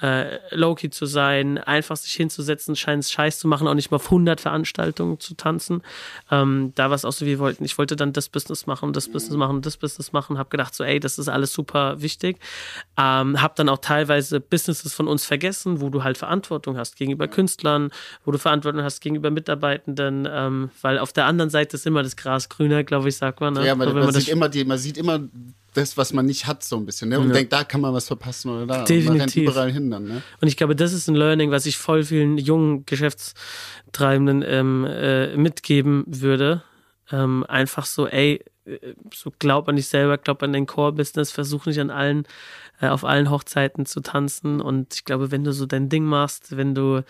äh, Loki zu sein, einfach sich hinzusetzen, scheint Scheiß zu machen, auch nicht mal auf 100 Veranstaltungen zu tanzen. Ähm, da war es auch so, wir wollten, ich wollte dann das Business machen, das Business machen, das Business machen, habe gedacht so, ey, das ist alles super wichtig. Ähm, habe dann auch teilweise Businesses von uns vergessen, wo du halt Verantwortung hast gegenüber Künstlern, wo du Verantwortung hast gegenüber Mitarbeitenden, ähm, weil auf der anderen Seite ist immer das Gras grüner, glaube ich, sagt man. Ne? Ja, man, wenn man, man das immer die, man sieht immer das, was man nicht hat, so ein bisschen. Ne? Und Ja. denkt, da kann man was verpassen oder da. Und man Definitiv. rennt überall hin dann. Ne? Und ich glaube, das ist ein Learning, was ich voll vielen jungen Geschäftstreibenden ähm, äh, mitgeben würde. Ähm, einfach so, ey, äh, so glaub an dich selber, glaub an dein Core-Business, versuch nicht an allen, auf allen Hochzeiten zu tanzen. Und ich glaube, wenn du so dein Ding machst, wenn du,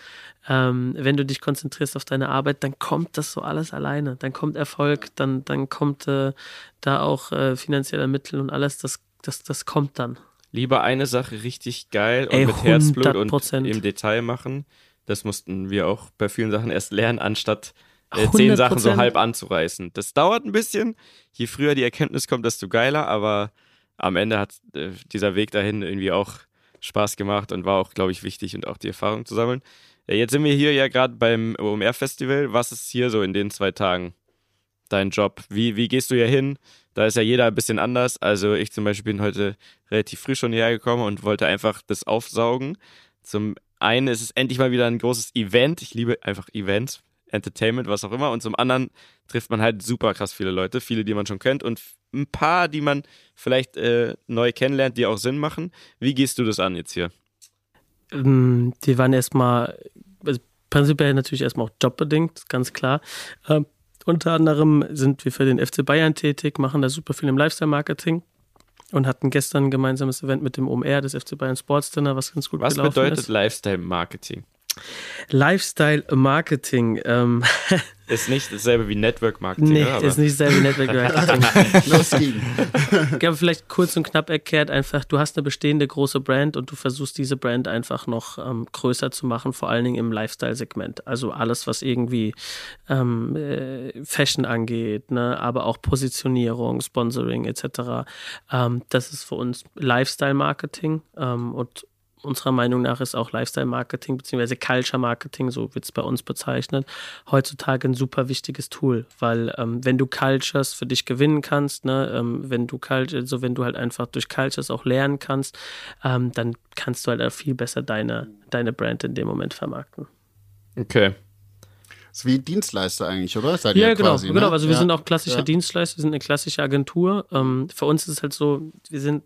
ähm, wenn du dich konzentrierst auf deine Arbeit, dann kommt das so alles alleine. Dann kommt Erfolg, dann, dann kommt äh, da auch äh, finanzielle Mittel und alles, das, das, das kommt dann. Lieber eine Sache richtig geil und Ey, mit Herzblut und 100%. im Detail machen. Das mussten wir auch bei vielen Sachen erst lernen, anstatt äh, zehn Sachen so 100%. halb anzureißen. Das dauert ein bisschen. Je früher die Erkenntnis kommt, desto geiler, aber am Ende hat äh, dieser Weg dahin irgendwie auch Spaß gemacht und war auch, glaube ich, wichtig und auch die Erfahrung zu sammeln. Äh, jetzt sind wir hier ja gerade beim OMR-Festival. Was ist hier so in den zwei Tagen dein Job? Wie, wie gehst du hier hin? Da ist ja jeder ein bisschen anders. Also ich zum Beispiel bin heute relativ früh schon hierher gekommen und wollte einfach das aufsaugen. Zum einen ist es endlich mal wieder ein großes Event. Ich liebe einfach Events, Entertainment, was auch immer. Und zum anderen trifft man halt super krass viele Leute, viele, die man schon kennt und ein paar, die man vielleicht äh, neu kennenlernt, die auch Sinn machen. Wie gehst du das an jetzt hier? Ähm, die waren erstmal, also prinzipiell natürlich erstmal auch jobbedingt, ganz klar. Ähm, unter anderem sind wir für den FC Bayern tätig, machen da super viel im Lifestyle-Marketing und hatten gestern ein gemeinsames Event mit dem OMR, das FC Bayern Sports Dinner, was ganz gut Was gelaufen bedeutet ist. Lifestyle Marketing? Lifestyle-Marketing, ähm, Ist nicht dasselbe wie Network Marketing, nee, oder? Aber ist nicht selber Network Marketing. Los ging. Ich glaube, vielleicht kurz und knapp erklärt, einfach, du hast eine bestehende große Brand und du versuchst diese Brand einfach noch ähm, größer zu machen, vor allen Dingen im Lifestyle-Segment. Also alles, was irgendwie ähm, äh, Fashion angeht, ne, aber auch Positionierung, Sponsoring etc. Ähm, das ist für uns Lifestyle-Marketing ähm, und unserer Meinung nach ist auch Lifestyle-Marketing bzw. Culture-Marketing, so wird es bei uns bezeichnet, heutzutage ein super wichtiges Tool, weil ähm, wenn du Cultures für dich gewinnen kannst, ne, ähm, wenn du Culture, also wenn du halt einfach durch Cultures auch lernen kannst, ähm, dann kannst du halt auch viel besser deine, deine Brand in dem Moment vermarkten. okay. ist wie Dienstleister eigentlich, oder? Seid Ja, ihr genau, quasi, genau. Ne? Also wir ja. sind auch klassischer Ja. Dienstleister, wir sind eine klassische Agentur. Ähm, für uns ist es halt so, wir sind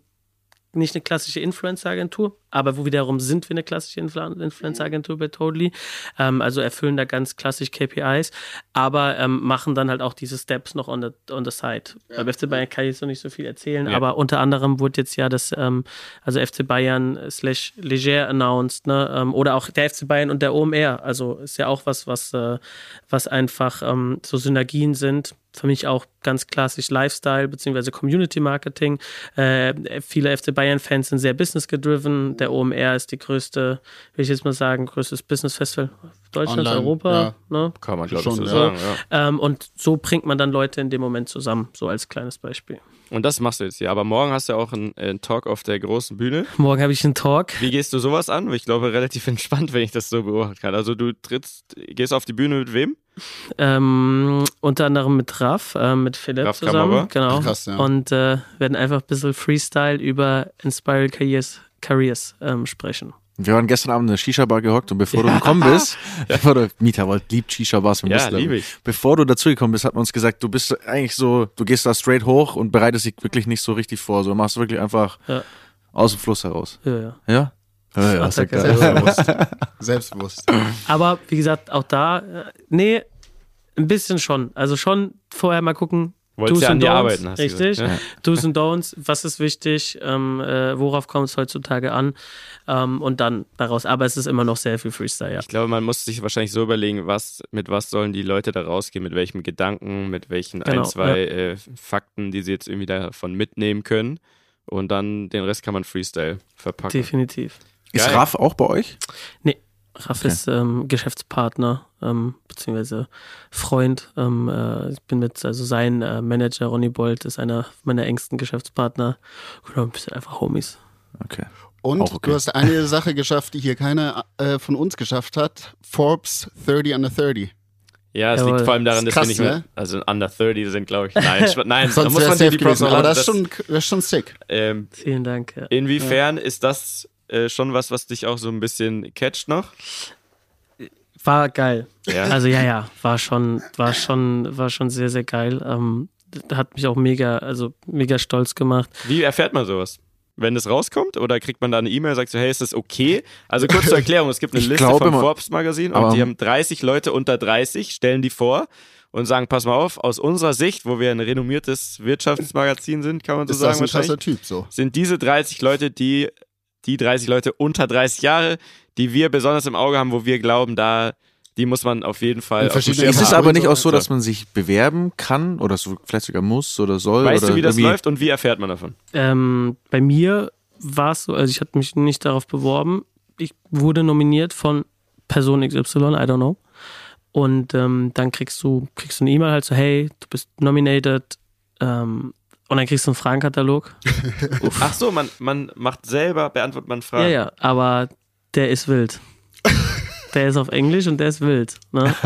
nicht eine klassische Influencer-Agentur, aber wo wiederum sind wir eine klassische Influ- Influencer-Agentur bei Totally. Ähm, also erfüllen da ganz klassisch KPIs, aber ähm, machen dann halt auch diese Steps noch on the, on the side. Beim FC Bayern kann ich jetzt noch nicht so viel erzählen, Ja. aber unter anderem wurde jetzt ja das, ähm, also FC Bayern slash Leger announced, ne? ähm, oder auch der FC Bayern und der OMR. Also ist ja auch was, was, äh, was einfach ähm, so Synergien sind. Für mich auch ganz klassisch Lifestyle bzw. Community Marketing. Äh, viele FC Bayern-Fans sind sehr business-gedriven. Der OMR ist die größte, will ich jetzt mal sagen, größtes Business-Festival Deutschlands, Online, Europa. Ne? Kann man, glaube ich, Schon, so ja. sagen. Ja. Ähm, und so bringt man dann Leute in dem Moment zusammen, so als kleines Beispiel. Und das machst du jetzt hier. Aber morgen hast du auch einen, äh, einen Talk auf der großen Bühne. Morgen habe ich einen Talk. Wie gehst du sowas an? Ich glaube, relativ entspannt, wenn ich das so beobachten kann. Also du trittst, gehst auf die Bühne mit wem? Ähm, unter anderem mit Raff, äh, mit Philipp Raff zusammen. Kammerer. Genau. Krass, ja. Und äh, werden einfach ein bisschen Freestyle über Inspiral Careers, Careers ähm, sprechen. Wir waren gestern Abend in der Shisha-Bar gehockt und bevor du gekommen bist, bevor du, Mieter wollt, liebt Shisha-Bars, Ja, liebe ich. Bevor du dazugekommen bist, hat man uns gesagt, du bist eigentlich so, du gehst da straight hoch und bereitest dich wirklich nicht so richtig vor, so machst wirklich einfach Ja. aus dem Fluss heraus. Ja, ja. Ja? Ja, ja, ja. Selbstbewusst. Selbstbewusst. Aber wie gesagt, auch da, äh, nee, ein bisschen schon. Also schon vorher mal gucken. Wolltest ja an Don'ts, arbeiten, hast du Richtig. ja. Do's and Don'ts, was ist wichtig, ähm, äh, worauf kommt es heutzutage an ähm, und dann daraus. Aber es ist immer noch sehr viel Freestyle, ja. Ich glaube, man muss sich wahrscheinlich so überlegen, was, mit was sollen die Leute da rausgehen, mit welchem Gedanken, mit welchen Genau, ein, zwei äh, Fakten, die sie jetzt irgendwie davon mitnehmen können. Und dann den Rest kann man Freestyle verpacken. Definitiv. Ist Geil. Raff auch bei euch? Raff Okay. ist ähm, Geschäftspartner ähm, beziehungsweise Freund. Ähm, äh, ich bin mit, also sein äh, Manager Ronny Bolt ist einer meiner engsten Geschäftspartner. Genau, ein bisschen einfach Homies. Okay. Und okay. du hast eine Sache geschafft, die hier keiner äh, von uns geschafft hat. Forbes 30 under 30. Ja, es Jawohl. liegt vor allem daran, Ist dass krass, wir nicht mehr, ne? also under 30 sind, glaube ich. Nein, nein, da Sonst muss wäre man die Props gewesen. Aber das ist, schon, das ist schon sick. ähm, Vielen Dank. Ja. inwiefern ist das äh, schon was, was dich auch so ein bisschen catcht noch? War geil. Ja. Also ja, ja, war schon, war schon, war schon sehr, sehr geil. Ähm, hat mich auch mega, also mega stolz gemacht. Wie erfährt man sowas? Wenn es rauskommt oder kriegt man da eine E-Mail, sagt so, hey, ist das okay? Also kurz zur Erklärung, es gibt eine Ich Liste vom mal- Forbes Magazin und die haben 30 Leute unter 30, stellen die vor und sagen, pass mal auf, aus unserer Sicht, wo wir ein renommiertes Wirtschaftsmagazin sind, kann man so Ist sagen das ein wahrscheinlich, Typ so? sind diese 30 Leute, die, die 30 Leute unter 30 Jahre, die wir besonders im Auge haben, wo wir glauben, da, die muss man auf jeden Fall auf Ist es aber nicht auch so, dass man sich bewerben kann oder so vielleicht sogar muss oder soll? Weißt oder du, wie das läuft und wie erfährt man davon? Ähm, bei mir war es so, also ich hatte mich nicht darauf beworben. Ich wurde nominiert von Person XY, I don't know. Und ähm, dann kriegst du, kriegst du eine E-Mail halt so, hey, du bist nominated. Ähm, und dann kriegst du einen Fragenkatalog. Ach so, man, man macht selber, beantwortet man Fragen. Ja, ja, aber der ist wild. der ist auf Englisch und der ist wild. Ne?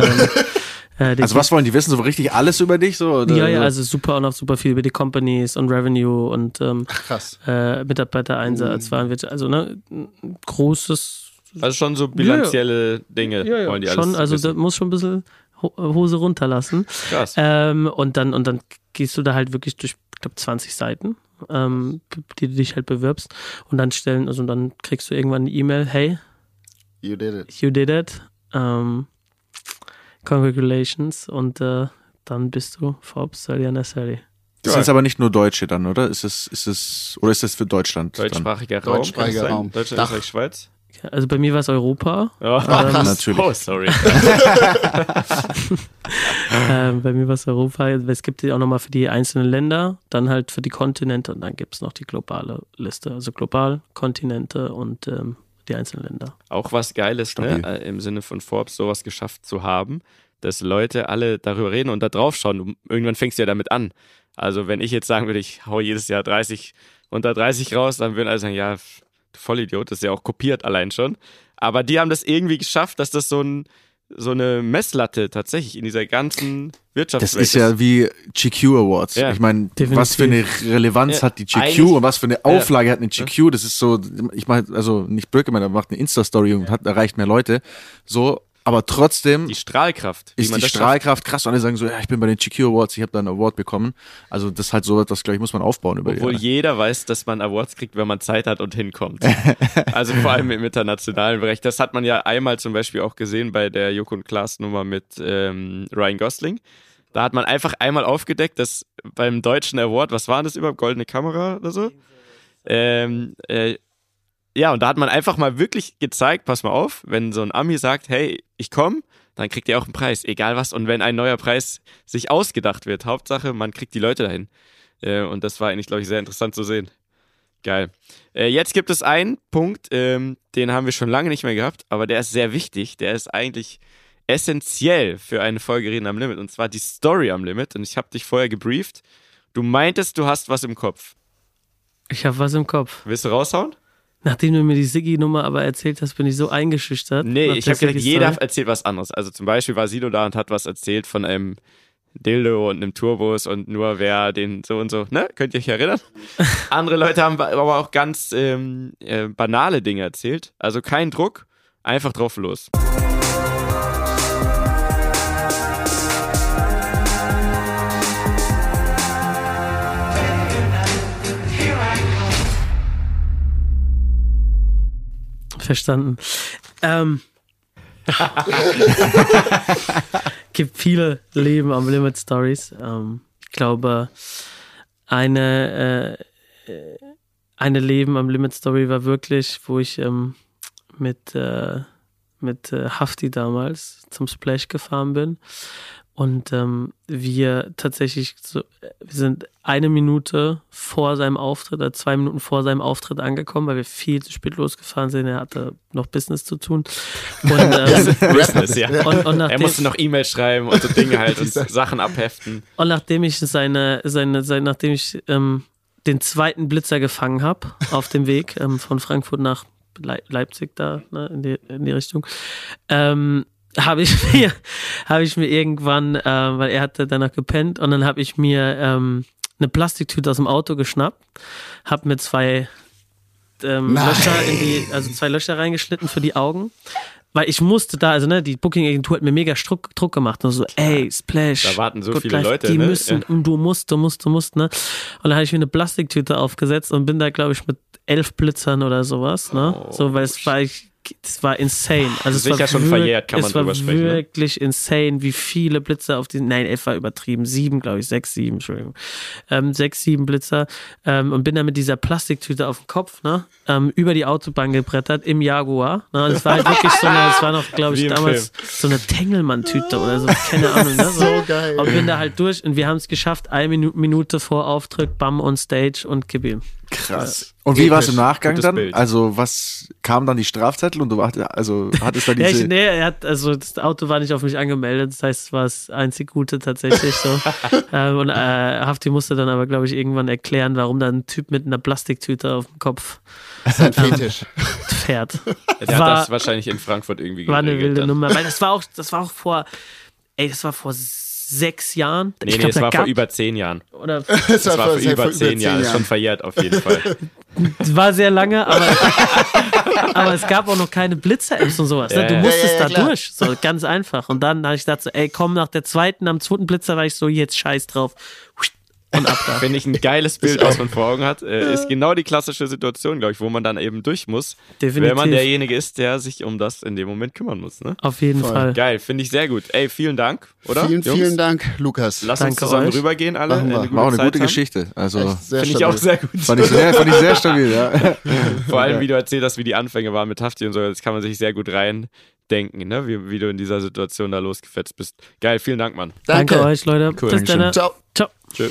Ähm, äh, Also was wollen die wissen? So richtig alles über dich? So, oder? Ja, ja, also super und auch super viel über die Companies und Revenue und ähm, Krass. äh, Mitarbeitereinsatz, Warenwirtschaft, also ne, ein großes Also schon so bilanzielle Dinge wollen die alles schon, also da wissen. muss schon ein bisschen Ho- Hose runterlassen. Krass. Ähm, und dann und dann gehst du da halt wirklich durch, glaube 20 Seiten, ähm, die du dich halt bewirbst und dann stellen, also dann kriegst du irgendwann eine E-Mail, hey, You did it. you did it, ähm, congratulations und äh, dann bist du Forbes 30 under 30. Das sind aber nicht nur Deutsche dann, oder? Ist es, ist es, oder ist das für Deutschland? dann? Deutschsprachiger Raum. Deutschsprachiger? Raum. Deutschland. Österreich, Schweiz. Also bei mir war es Europa, Ja, Ähm, Natürlich. Oh, sorry. Ähm, bei mir war es Europa. Es gibt ja auch nochmal für die einzelnen Länder, dann halt für die Kontinente und dann gibt es noch die globale Liste. Also global, Kontinente und ähm, die einzelnen Länder. Auch was Geiles, ne? Äh, im Sinne von Forbes sowas geschafft zu haben, dass Leute alle darüber reden und da drauf schauen. Irgendwann fängst du ja damit an. Also wenn ich jetzt sagen würde, ich hau jedes Jahr 30 unter 30 raus, dann würden alle sagen, ja, Vollidiot, das ist ja auch kopiert allein schon. Aber die haben das irgendwie geschafft, dass das so ein so eine Messlatte tatsächlich in dieser ganzen Wirtschaftswelt Das ist ja wie GQ Awards. Ja. Ich meine, was für eine Relevanz Ja, hat die GQ eigentlich- und was für eine Auflage hat eine GQ? Das ist so, ich meine, also nicht Birkemann, der macht eine Insta-Story und hat, erreicht mehr Leute. So, aber trotzdem die Strahlkraft. ist die. Strahlkraft krass und alle sagen so, ja, ich bin bei den GQ Awards, ich habe da einen Award bekommen. Also das ist halt so, das glaube ich, muss man aufbauen über Obwohl jeder weiß, dass man Awards kriegt, wenn man Zeit hat und hinkommt. also vor allem im internationalen Bereich. Das hat man ja einmal zum Beispiel auch gesehen bei der Joko und Klaas Nummer mit ähm, Ryan Gosling. Da hat man einfach einmal aufgedeckt, dass beim deutschen Award, was war das überhaupt, goldene Kamera oder so? Ähm, äh, ja, und da hat man einfach mal wirklich gezeigt, pass mal auf, wenn so ein Ami sagt, hey, ich komme, dann kriegt ihr auch einen Preis, egal was. Und wenn ein neuer Preis sich ausgedacht wird, Hauptsache, man kriegt die Leute dahin. Äh, und das war eigentlich, glaube ich, sehr interessant zu sehen. Geil. Äh, jetzt gibt es einen Punkt, ähm, den haben wir schon lange nicht mehr gehabt, aber der ist sehr wichtig. Der ist eigentlich essentiell für eine Folge Reden am Limit und zwar die Story am Limit. Und ich habe dich vorher gebrieft. Du meintest, du hast was im Kopf. Ich habe was im Kopf. Willst du raushauen? Nachdem du mir die Siggi-Nummer aber erzählt hast, bin ich so eingeschüchtert. Nee, ich habe gedacht, jeder erzählt was anderes. Also zum Beispiel war Sido da und hat was erzählt von einem Dildo und einem Tourbus und nur wer den so und so, ne? Könnt ihr euch erinnern? Andere Leute haben aber auch ganz ähm, äh, banale Dinge erzählt. Also kein Druck, einfach drauf los. Verstanden. Ähm, gibt viele Leben am Limit Stories. Ähm, ich glaube, eine, äh, eine Leben am Limit Story war wirklich, wo ich ähm, mit, äh, mit äh, Hafti damals zum Splash gefahren bin. Und ähm, wir tatsächlich so, wir sind eine Minute vor seinem Auftritt, oder zwei Minuten vor seinem Auftritt angekommen, weil wir viel zu spät losgefahren sind. Er hatte noch Business zu tun. Und, ähm, Business, ja. und, und, Er nachdem, musste noch E-Mails schreiben und so Dinge halt und Sachen abheften. und nachdem ich seine, seine, seine nachdem ich ähm, den zweiten Blitzer gefangen habe auf dem Weg ähm, von Frankfurt nach Lei- Leipzig da ne, in, die, in die Richtung, ähm, habe ich mir habe ich mir irgendwann, äh, weil er hatte danach gepennt und dann habe ich mir ähm, eine Plastiktüte aus dem Auto geschnappt, habe mir zwei ähm. Löcher in die, also zwei Löcher reingeschnitten für die Augen weil ich musste da, also ne, die Booking-Agentur hat mir mega Druck, Druck gemacht und so, ey, Splash. Da warten so Good viele Life, Leute, Die ne? müssen, Ja. du musst, du musst, du musst, ne. Und dann habe ich mir eine Plastiktüte aufgesetzt und bin da, glaube ich, mit elf Blitzern oder sowas, ne. Oh, so, weil es war, ich, es war insane. Also es Sicher war schon verjährt, kann man es war drüber sprechen, ne? wirklich insane, wie viele Blitzer auf diesen, nein, elf war übertrieben, sieben, glaube ich, sechs, sieben, Entschuldigung. Ähm, sechs, sieben Blitzer ähm, und bin dann mit dieser Plastiktüte auf dem Kopf, ne, ähm, über die Autobahn gebrettert im Jaguar. Ne, das war halt wirklich so eine, das war noch, glaube ich, damals so eine Tengelmann-Tüte oder so, keine Ahnung. Ne, so. Geil. Und bin da halt durch und wir haben es geschafft, eine Minu Minute vor Auftritt, bam on stage und ihm. Krass. Und wie war es im Nachgang dann? Bild. Also was kam dann die Strafzettel und du war, also hattest da Ja, diese ich, nee, er hat, also das Auto war nicht auf mich angemeldet, das heißt, es war das einzig Gute tatsächlich so. ähm, und äh, Hafti musste dann aber, glaube ich, irgendwann erklären, warum da ein Typ mit einer Plastiktüte auf dem Kopf Fetisch. fährt. Der War- hat das wahrscheinlich in Frankfurt irgendwie War eine wilde dann. Nummer. Weil das war auch, das war auch vor, ey, das war vor sechs Jahren. Nee, ich nee, glaub, es war vor über zehn Jahren. oder Das Das war vor über zehn Jahren. Ist schon verjährt auf jeden Fall. Es war sehr lange, aber, aber es gab auch noch keine Blitzer-Apps und sowas. Ja, ne? Du ja. musstest Ja, ja, ja, da durch. So, ganz einfach. Und dann habe ich gedacht, so, ey, komm, nach der zweiten, am zweiten Blitzer war ich so, jetzt scheiß drauf. Und ab da. Wenn ich ein geiles Bild, was man vor Augen hat, äh, ist genau die klassische Situation, glaube ich, wo man dann eben durch muss, Definitiv. wenn man derjenige ist, der sich um das in dem Moment kümmern muss. Ne? Auf jeden Voll. Fall. Geil, finde ich sehr gut. Ey, vielen Dank, oder? Vielen, Jungs? vielen Dank, Lukas. Lass uns Danke zusammen euch. rübergehen, alle. Machen wir. Eine war auch eine Zeit gute haben. Geschichte. Also Finde ich auch sehr gut. fand ich, sehr, fand ich sehr stabil, ja. Vor allem, wie du erzählt hast, wie die Anfänge waren mit Hafti und so, das kann man sich sehr gut reindenken, ne? wie, wie du in dieser Situation da losgefetzt bist. Geil, vielen Dank, Mann. Danke, Danke. euch, Leute. Cool. Bis dann. Ciao. Ciao. Tschö.